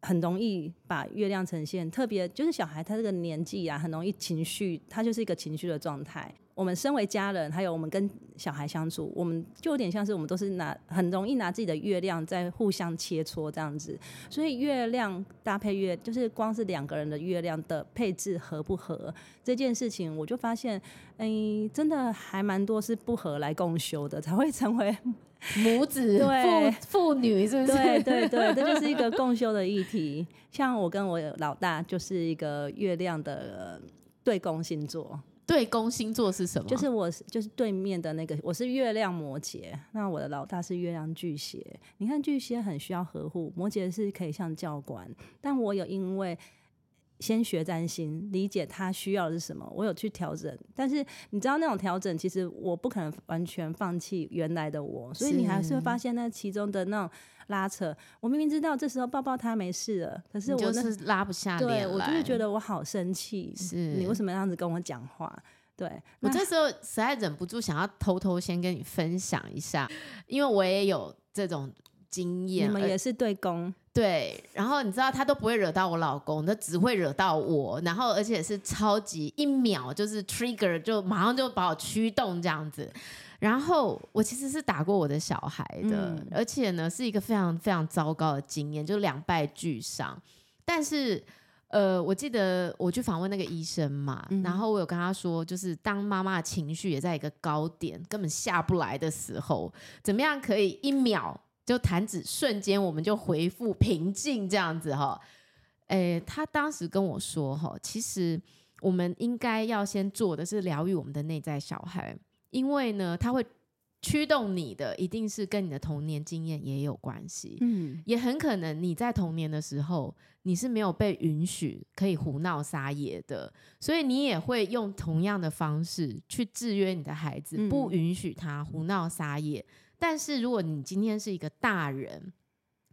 很容易把月亮呈现，特别就是小孩他这个年纪啊，很容易情绪，他就是一个情绪的状态。我们身为家人，还有我们跟小孩相处，我们就有点像是我们都是拿很容易拿自己的月亮在互相切磋这样子。所以月亮搭配月，就是光是两个人的月亮的配置合不合这件事情，我就发现，哎、真的还蛮多是不合来共修的，才会成为。母子父父女是不是？对对对，这就是一个共修的议题。像我跟我老大就是一个月亮的对宫星座，对宫星座是什么？就是我就是对面的那个，我是月亮摩羯，那我的老大是月亮巨蟹。你看巨蟹很需要呵护，摩羯是可以像教官，但我有因为。先学占星，理解他需要的是什么，我有去调整。但是你知道那种调整，其实我不可能完全放弃原来的我，所以你还是会发现那其中的那种拉扯。我明明知道这时候抱抱他没事了，可是我就是拉不下脸来。对，我就是觉得我好生气，是你为什么这样子跟我讲话？对，我这时候实在忍不住想要偷偷先跟你分享一下，因为我也有这种经验。你们也是对宫。对，然后你知道他都不会惹到我老公，他只会惹到我，然后而且是超级一秒就是 trigger，就马上就把我驱动这样子。然后我其实是打过我的小孩的，嗯、而且呢是一个非常非常糟糕的经验，就两败俱伤。但是呃，我记得我去访问那个医生嘛，嗯、然后我有跟他说，就是当妈妈的情绪也在一个高点，根本下不来的时候，怎么样可以一秒？就弹指瞬间，我们就回复平静这样子哈。诶，他当时跟我说哈，其实我们应该要先做的是疗愈我们的内在小孩，因为呢，他会驱动你的，一定是跟你的童年经验也有关系。嗯，也很可能你在童年的时候，你是没有被允许可以胡闹撒野的，所以你也会用同样的方式去制约你的孩子，不允许他胡闹撒野。但是如果你今天是一个大人，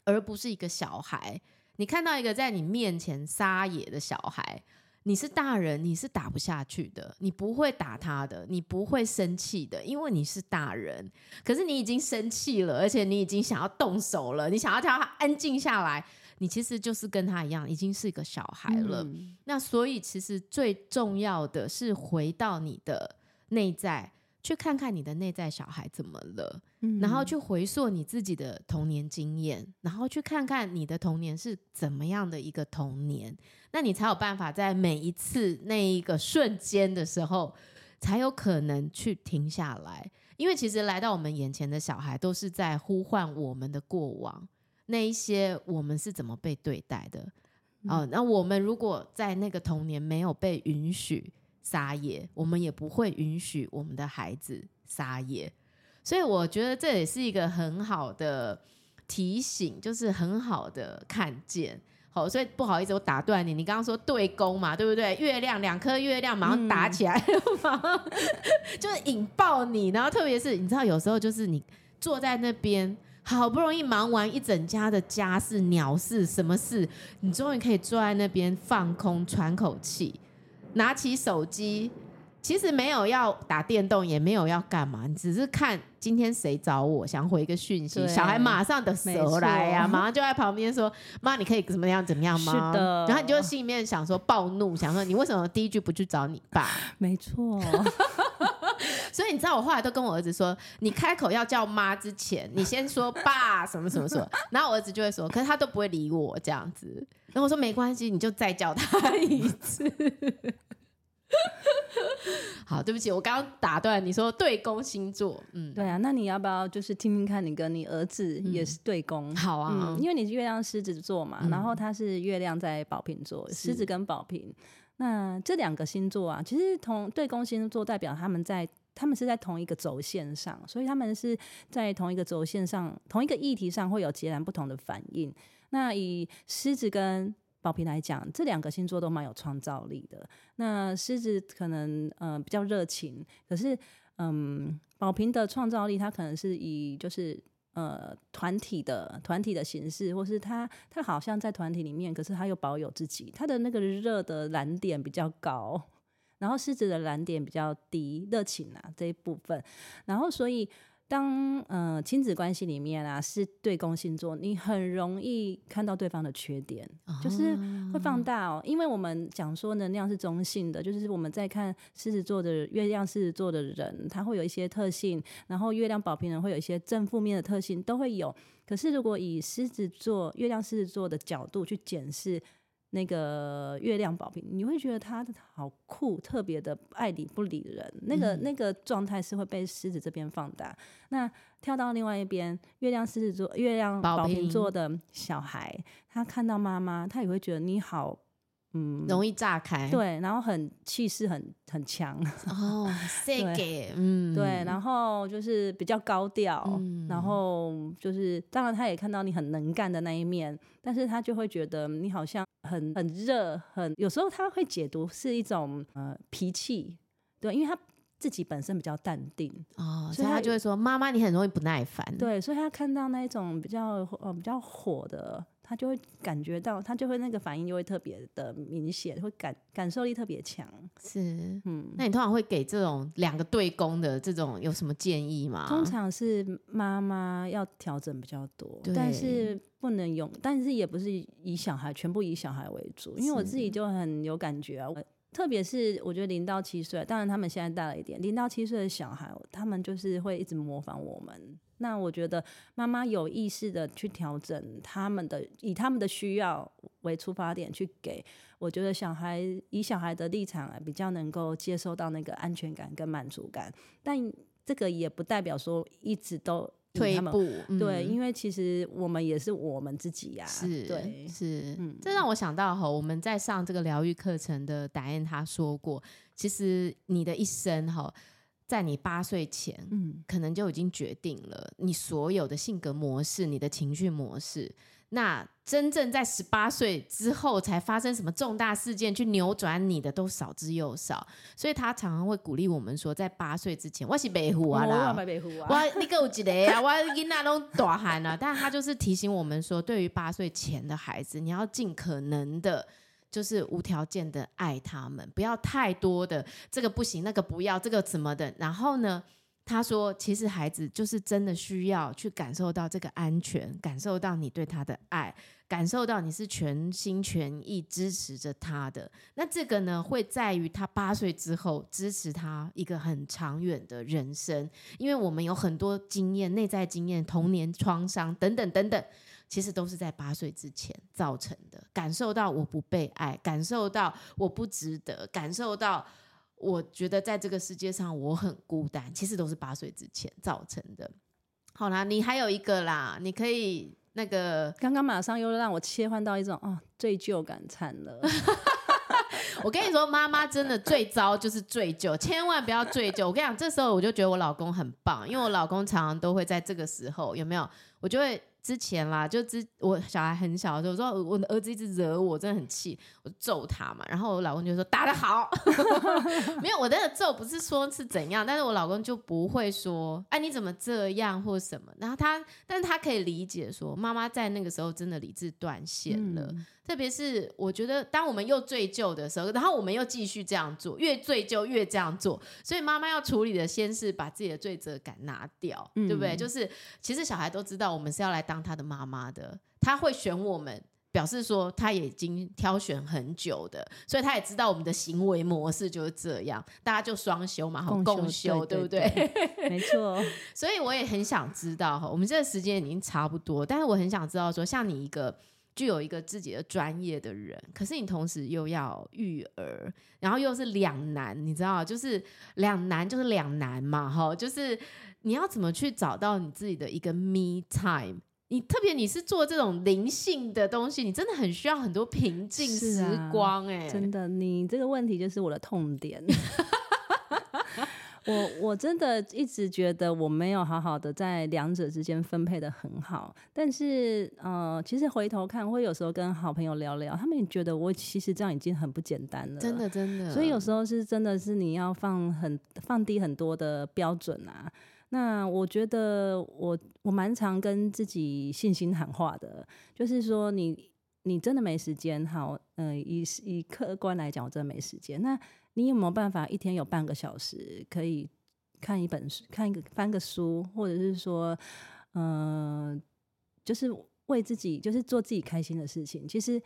而不是一个小孩，你看到一个在你面前撒野的小孩，你是大人，你是打不下去的，你不会打他的，你不会生气的，因为你是大人。可是你已经生气了，而且你已经想要动手了，你想要叫他安静下来，你其实就是跟他一样，已经是一个小孩了。嗯。那所以其实最重要的是回到你的内在。去看看你的内在小孩怎么了，嗯，然后去回溯你自己的童年经验，然后去看看你的童年是怎么样的一个童年，那你才有办法在每一次那一个瞬间的时候，才有可能去停下来。因为其实来到我们眼前的小孩，都是在呼唤我们的过往，那一些我们是怎么被对待的，嗯，哦，那我们如果在那个童年没有被允许。撒野，我们也不会允许我们的孩子撒野，所以我觉得这也是一个很好的提醒，就是很好的看见。好，所以不好意思，我打断你，你刚刚说对攻嘛，对不对？月亮两颗月亮马上打起来，马上、嗯、就是引爆你，然后特别是你知道，有时候就是你坐在那边，好不容易忙完一整家的家事、鸟事、什么事，你终于可以坐在那边放空、喘口气。拿起手机，其实没有要打电动，也没有要干嘛，你只是看今天谁找我，想回一个讯息。小孩马上的手来呀、啊，马上就在旁边说：“妈，你可以怎么样怎么样吗？”是的。然后你就心里面想说暴怒，想说你为什么第一句不去找你爸？没错。所以你知道，我后来都跟我儿子说：“你开口要叫妈之前，你先说爸什么什么什么。”然后我儿子就会说：“可是他都不会理我这样子。”然后我说：“没关系，你就再叫他 一次。”好，对不起，我刚刚打断你说对宫星座，嗯，对啊，那你要不要就是听听看，你跟你儿子也是对宫？嗯、好啊、嗯，因为你是月亮狮子座嘛，嗯、然后他是月亮在宝瓶座，狮子跟宝瓶，那这两个星座啊，其实同对宫星座代表他们在他们是在同一个轴线上，所以他们是在同一个轴线上，同一个议题上会有截然不同的反应。那以狮子跟宝瓶来讲，这两个星座都蛮有创造力的。那狮子可能呃比较热情，可是嗯，宝瓶的创造力，它可能是以就是呃团体的团体的形式，或是他他好像在团体里面，可是他又保有自己，他的那个热的燃点比较高，然后狮子的燃点比较低，热情啊这一部分，然后所以。当呃亲子关系里面啊是对宫星座，你很容易看到对方的缺点，哦、就是会放大哦。因为我们讲说能量是中性的，就是我们在看狮子座的月亮狮子座的人，他会有一些特性，然后月亮宝瓶人会有一些正负面的特性都会有。可是如果以狮子座月亮狮子座的角度去检视。那个月亮宝瓶，你会觉得他好酷，特别的爱理不理人，那个、嗯、那个状态是会被狮子这边放大。那跳到另外一边，月亮狮子座、月亮宝瓶座的小孩，他看到妈妈，他也会觉得你好嗯，容易炸开，对，然后很气势很很强。哦，这个嗯，对，然后就是比较高调，嗯、然后就是当然他也看到你很能干的那一面，但是他就会觉得你好像很很热，很有时候他会解读是一种呃脾气，对，因为他自己本身比较淡定。哦，所以他就会说妈妈你很容易不耐烦，对，所以他看到那一种比较呃比较火的。他就会感觉到，他就会那个反应就会特别的明显，会感感受力特别强。是，嗯，那你通常会给这种两个对攻的这种有什么建议吗？通常是妈妈要调整比较多，但是不能用，但是也不是以小孩全部以小孩为主，因为我自己就很有感觉啊。特别是我觉得零到七岁，当然他们现在大了一点，零到七岁的小孩，他们就是会一直模仿我们。那我觉得妈妈有意识的去调整他们的，以他们的需要为出发点去给，我觉得小孩以小孩的立场来比较能够接受到那个安全感跟满足感，但这个也不代表说一直都退步，嗯、对，因为其实我们也是我们自己呀、啊，是，对，是，嗯，这让我想到哈，我们在上这个疗愈课程的达燕他说过，其实你的一生哈。在你八岁前，嗯，可能就已经决定了你所有的性格模式、你的情绪模式。那真正在十八岁之后才发生什么重大事件去扭转你的，都少之又少。所以他常常会鼓励我们说，在八岁之前，我是白虎啊啦，我你给我记得啊，我囡仔都大汉了。但他就是提醒我们说，对于八岁前的孩子，你要尽可能的。就是无条件的爱他们，不要太多的这个不行，那个不要，这个怎么的。然后呢，他说，其实孩子就是真的需要去感受到这个安全，感受到你对他的爱，感受到你是全心全意支持着他的。那这个呢，会在于他八岁之后支持他一个很长远的人生，因为我们有很多经验、内在经验、童年创伤等等等等。其实都是在八岁之前造成的，感受到我不被爱，感受到我不值得，感受到我觉得在这个世界上我很孤单，其实都是八岁之前造成的。好啦，你还有一个啦，你可以那个刚刚马上又让我切换到一种哦，罪疚感惨了。我跟你说，妈妈真的最糟就是罪疚，千万不要罪疚。我跟你讲，这时候我就觉得我老公很棒，因为我老公常常都会在这个时候，有没有？我就会。之前啦，就之我小孩很小的时候，我说我的儿子一直惹我，真的很气，我揍他嘛。然后我老公就说打得好，没有我真的揍不是说是怎样，但是我老公就不会说哎你怎么这样或什么。然后他，但是他可以理解说妈妈在那个时候真的理智断线了。特别是我觉得，当我们又罪疚的时候，然后我们又继续这样做，越罪疚越这样做，所以妈妈要处理的先是把自己的罪责感拿掉，嗯、对不对？就是其实小孩都知道我们是要来当他的妈妈的，他会选我们，表示说他也已经挑选很久的，所以他也知道我们的行为模式就是这样，大家就双休嘛，共修，共修对不对 没错。所以我也很想知道哈，我们这个时间已经差不多，但是我很想知道说，像你一个。具有一个自己的专业的人，可是你同时又要育儿，然后又是两难，你知道，就是两难就是两难嘛，哈，就是你要怎么去找到你自己的一个 me time？你特别你是做这种灵性的东西，你真的很需要很多平静时光，欸，哎，真的，你这个问题就是我的痛点。我我真的一直觉得我没有好好的在两者之间分配的很好，但是呃，其实回头看，会有时候跟好朋友聊聊，他们也觉得我其实这样已经很不简单了，真的真的。所以有时候是真的是你要放很放低很多的标准啊。那我觉得我我蛮常跟自己信心喊话的，就是说你你真的没时间，好，嗯、呃，以以客观来讲，我真的没时间。那你有没有办法一天有半个小时可以看一本书，看一个翻个书，或者是说，嗯、就是为自己，就是做自己开心的事情。其实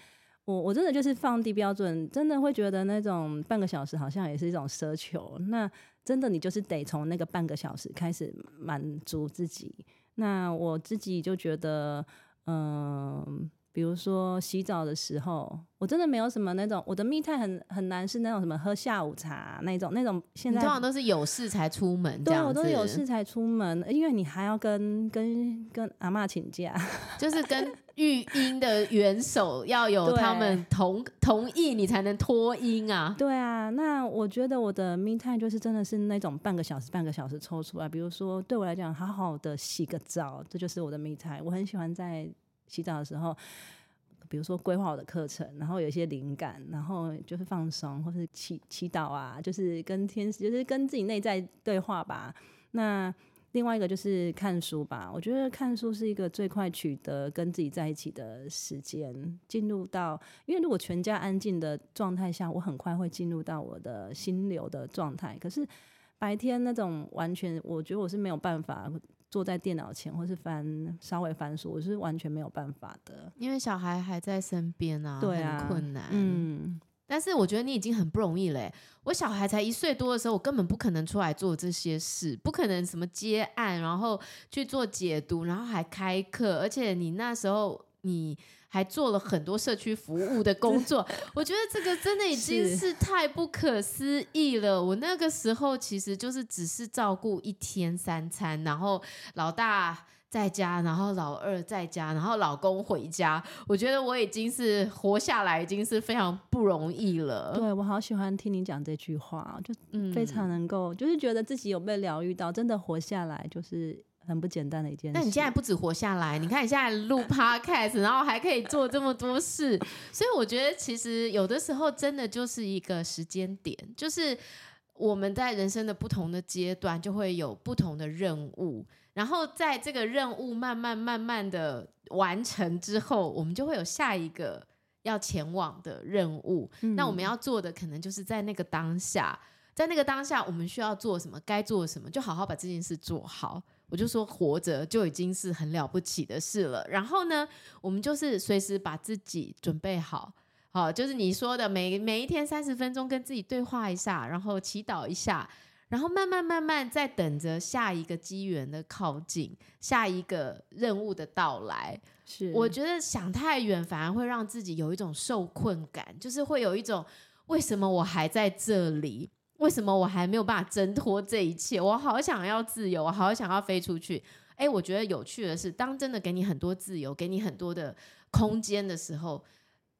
我我真的就是放低标准，真的会觉得那种半个小时好像也是一种奢求。那真的你就是得从那个半个小时开始满足自己。那我自己就觉得，嗯、比如说洗澡的时候，我真的没有什么那种，我的密探很很难是那种什么喝下午茶那种那种。现在通常都是有事才出门，对，我都有事才出门，因为你还要跟跟跟阿嬷请假，就是跟育婴的元首要有他们同同意，你才能脱婴啊。对啊，那我觉得我的密探就是真的是那种半个小时、半个小时抽出来。比如说，对我来讲，好好的洗个澡，这就是我的密探。我很喜欢在洗澡的时候，比如说规划我的课程，然后有一些灵感，然后就是放松，或是祈祈祷啊，就是跟天使，就是跟自己内在对话吧。那另外一个就是看书吧，我觉得看书是一个最快取得跟自己在一起的时间，进入到，因为如果全家安静的状态下，我很快会进入到我的心流的状态。可是白天那种完全，我觉得我是没有办法坐在电脑前或是翻稍微翻书，我是完全没有办法的，因为小孩还在身边啊，对啊，很困难，嗯。但是我觉得你已经很不容易嘞。我小孩才一岁多的时候，我根本不可能出来做这些事，不可能什么接案，然后去做解读，然后还开课。而且你那时候你还做了很多社区服务的工作，我觉得这个真的已经是太不可思议了。我那个时候其实就是只是照顾一天三餐，然后老大。在家，然后老二在家，然后老公回家。我觉得我已经是活下来，已经是非常不容易了。对，我好喜欢听你讲这句话，就非常能够，嗯、就是觉得自己有被疗愈到，真的活下来就是很不简单的一件事。那你现在不止活下来，你看你现在录 podcast，然后还可以做这么多事，所以我觉得其实有的时候真的就是一个时间点，就是我们在人生的不同的阶段就会有不同的任务。然后在这个任务慢慢慢慢的完成之后，我们就会有下一个要前往的任务。嗯。那我们要做的可能就是在那个当下，在那个当下我们需要做什么，该做什么，就好好把这件事做好。我就说活着就已经是很了不起的事了。然后呢，我们就是随时把自己准备好，好，就是你说的每每一天三十分钟跟自己对话一下，然后祈祷一下。然后慢慢慢慢在等着下一个机缘的靠近，下一个任务的到来。是，我觉得想太远反而会让自己有一种受困感，就是会有一种为什么我还在这里？为什么我还没有办法挣脱这一切？我好想要自由，我好想要飞出去。哎，我觉得有趣的是，当真的给你很多自由，给你很多的空间的时候。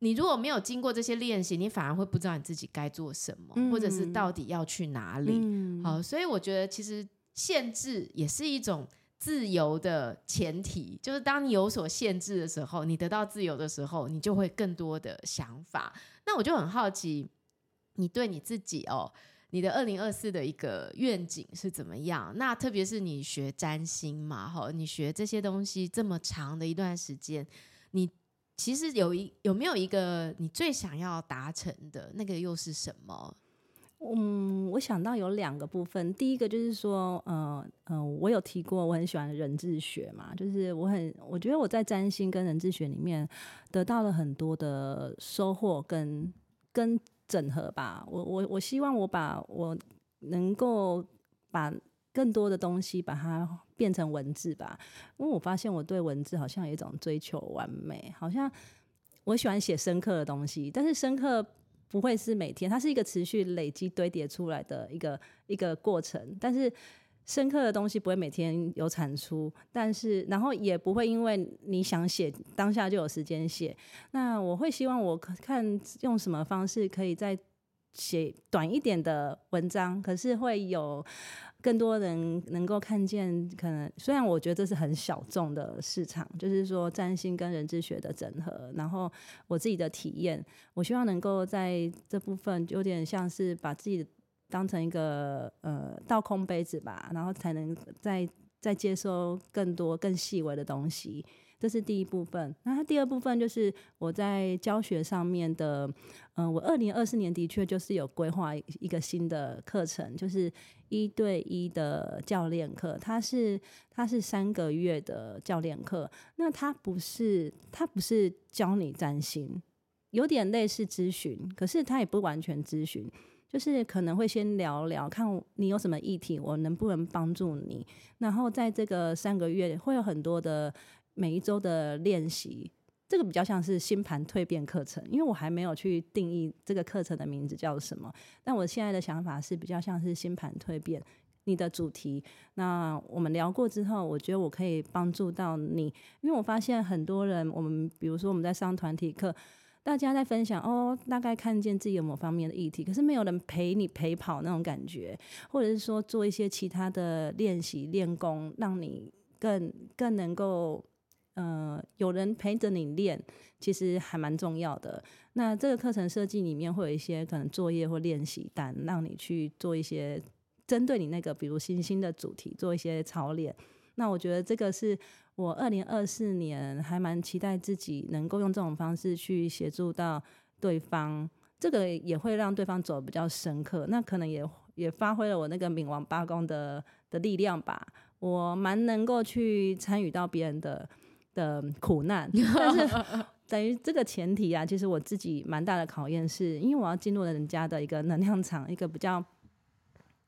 你如果没有经过这些练习，你反而会不知道你自己该做什么，嗯、或者是到底要去哪里。嗯、好，所以我觉得其实限制也是一种自由的前提，就是当你有所限制的时候，你得到自由的时候，你就会更多的想法。那我就很好奇，你对你自己哦，你的二零二四的一个愿景是怎么样？那特别是你学占星嘛，哈，你学这些东西这么长的一段时间，你。其实有一有没有一个你最想要达成的那个又是什么？嗯，我想到有两个部分。第一个就是说，呃呃，我有提过我很喜欢人智学嘛，就是我很我觉得我在占星跟人智学里面得到了很多的收获跟跟整合吧。我我我希望我把我能够把更多的东西把它。变成文字吧，因为我发现我对文字好像有一种追求完美，好像我喜欢写深刻的东西，但是深刻不会是每天，它是一个持续累积堆叠出来的一个一个过程。但是深刻的东西不会每天有产出，但是然后也不会因为你想写当下就有时间写。那我会希望我看用什么方式可以再写短一点的文章，可是会有。更多人能够看见，可能虽然我觉得这是很小众的市场，就是说占星跟人智学的整合，然后我自己的体验，我希望能够在这部分有点像是把自己当成一个呃倒空杯子吧，然后才能再再接收更多更细微的东西。这是第一部分，那它第二部分就是我在教学上面的，嗯、我二零二四年的确就是有规划一个新的课程，就是一对一的教练课，它是它是三个月的教练课，那它不是它不是教你占星，有点类似咨询，可是它也不完全咨询，就是可能会先聊聊，看你有什么议题，我能不能帮助你，然后在这个三个月会有很多的。每一周的练习，这个比较像是星盘蜕变课程，因为我还没有去定义这个课程的名字叫什么。但我现在的想法是比较像是星盘蜕变，你的主题。那我们聊过之后，我觉得我可以帮助到你，因为我发现很多人，我们比如说我们在上团体课，大家在分享哦，大概看见自己有某方面的议题，可是没有人陪你陪跑那种感觉，或者是说做一些其他的练习练功，让你更更能够。呃，有人陪着你练，其实还蛮重要的。那这个课程设计里面会有一些可能作业或练习单，让你去做一些针对你那个，比如星星的主题做一些操练。那我觉得这个是我二零二四年还蛮期待自己能够用这种方式去协助到对方，这个也会让对方走得比较深刻。那可能也也发挥了我那个冥王八宫的的力量吧。我蛮能够去参与到别人的。的苦难，但是 等于这个前提啊，其实我自己蛮大的考验，是因为我要进入人家的一个能量场，一个比较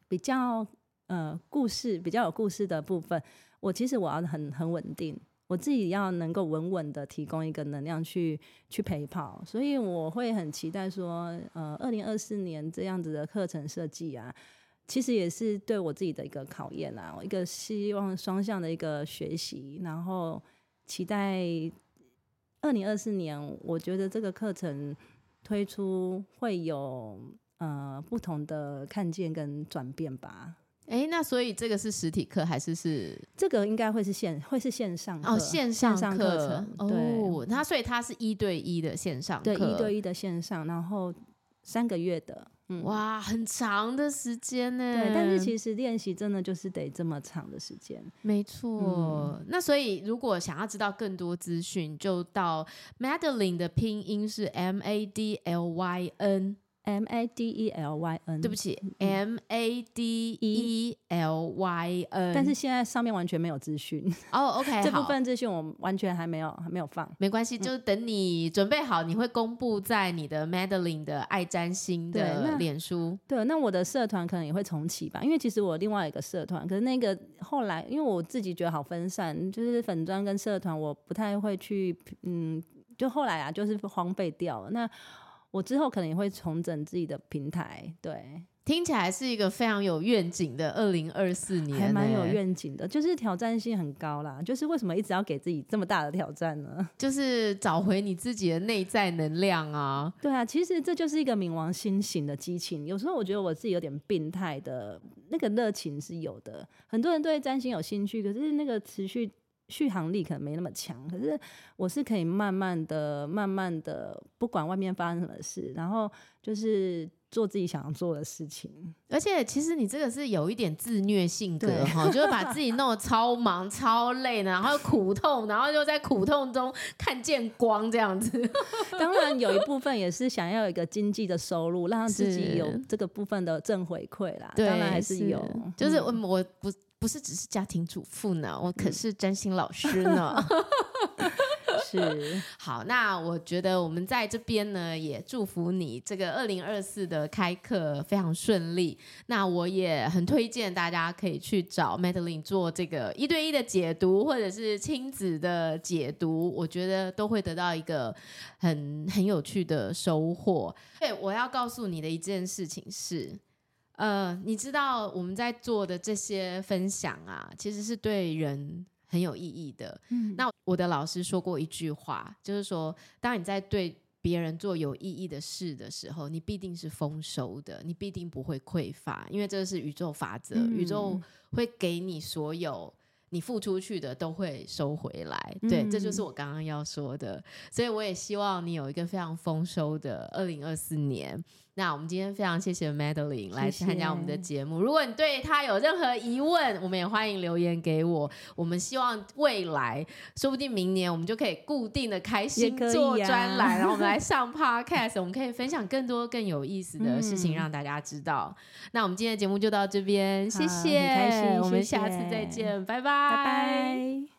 比较呃故事比较有故事的部分，我其实我要很很稳定，我自己要能够稳稳的提供一个能量去去陪跑，所以我会很期待说，呃，二零二四年这样子的课程设计啊，其实也是对我自己的一个考验啊，一个希望双向的一个学习，然后。期待二零二四年，我觉得这个课程推出会有呃不同的看见跟转变吧。哎，那所以这个是实体课还是是？这个应该会是线会是线上哦，线上课程对哦。那所以它是一对一的线上课，对一对一的线上，然后三个月的。嗯哇，很长的时间呢。对，但是其实练习真的就是得这么长的时间。没错。嗯、那所以如果想要知道更多资讯，就到 Madeline 的拼音是 M A D L Y N。M A D E L Y N，对不起，M A D E L Y N。但是现在上面完全没有资讯哦。Oh, OK，这部分资讯我完全还没有还没有放。没关系，就等你准备好，你会公布在你的 Madeline 的爱占星的脸书。对，对，那我的社团可能也会重启吧，因为其实我另外一个社团，可是那个后来因为我自己觉得好分散，就是粉砖跟社团我不太会去，嗯，就后来啊，就是荒废掉了。那我之后可能也会重整自己的平台，对，听起来是一个非常有愿景的二零二四年，还蛮有愿景的，就是挑战性很高啦。就是为什么一直要给自己这么大的挑战呢？就是找回你自己的内在能量啊。对啊，其实这就是一个冥王星型的激情。有时候我觉得我自己有点病态的那个热情是有的，很多人对占星有兴趣，可是那个持续。续航力可能没那么强，可是我是可以慢慢的、慢慢的，不管外面发生什么事，然后就是做自己想要做的事情。而且其实你这个是有一点自虐性格哈，就是把 自己弄得超忙、超累的，然后苦痛，然后又在苦痛中看见光这样子。当然有一部分也是想要有一个经济的收入，让自己有这个部分的正回馈啦。当然还是有，是就是我我不。不是只是家庭主妇呢，我可是占星老师呢。是好，那我觉得我们在这边呢，也祝福你这个二零二四的开课非常顺利。那我也很推荐大家可以去找 Madeline 做这个一对一的解读，或者是亲子的解读，我觉得都会得到一个很很有趣的收获。对，我要告诉你的一件事情是。呃，你知道我们在做的这些分享啊，其实是对人很有意义的。嗯，那我的老师说过一句话，就是说，当你在对别人做有意义的事的时候，你必定是丰收的，你必定不会匮乏，因为这是宇宙法则，嗯，宇宙会给你所有你付出去的都会收回来。对，嗯，这就是我刚刚要说的。所以我也希望你有一个非常丰收的二零二四年。那我们今天非常谢谢 Madeline 来参加我们的节目。谢谢。如果你对他有任何疑问，我们也欢迎留言给我。我们希望未来，说不定明年我们就可以固定的开星座专栏，啊、然后我们来 上 Podcast，我们可以分享更多更有意思的事情让大家知道。嗯、那我们今天的节目就到这边，谢谢，我们下次再见，拜拜。拜拜。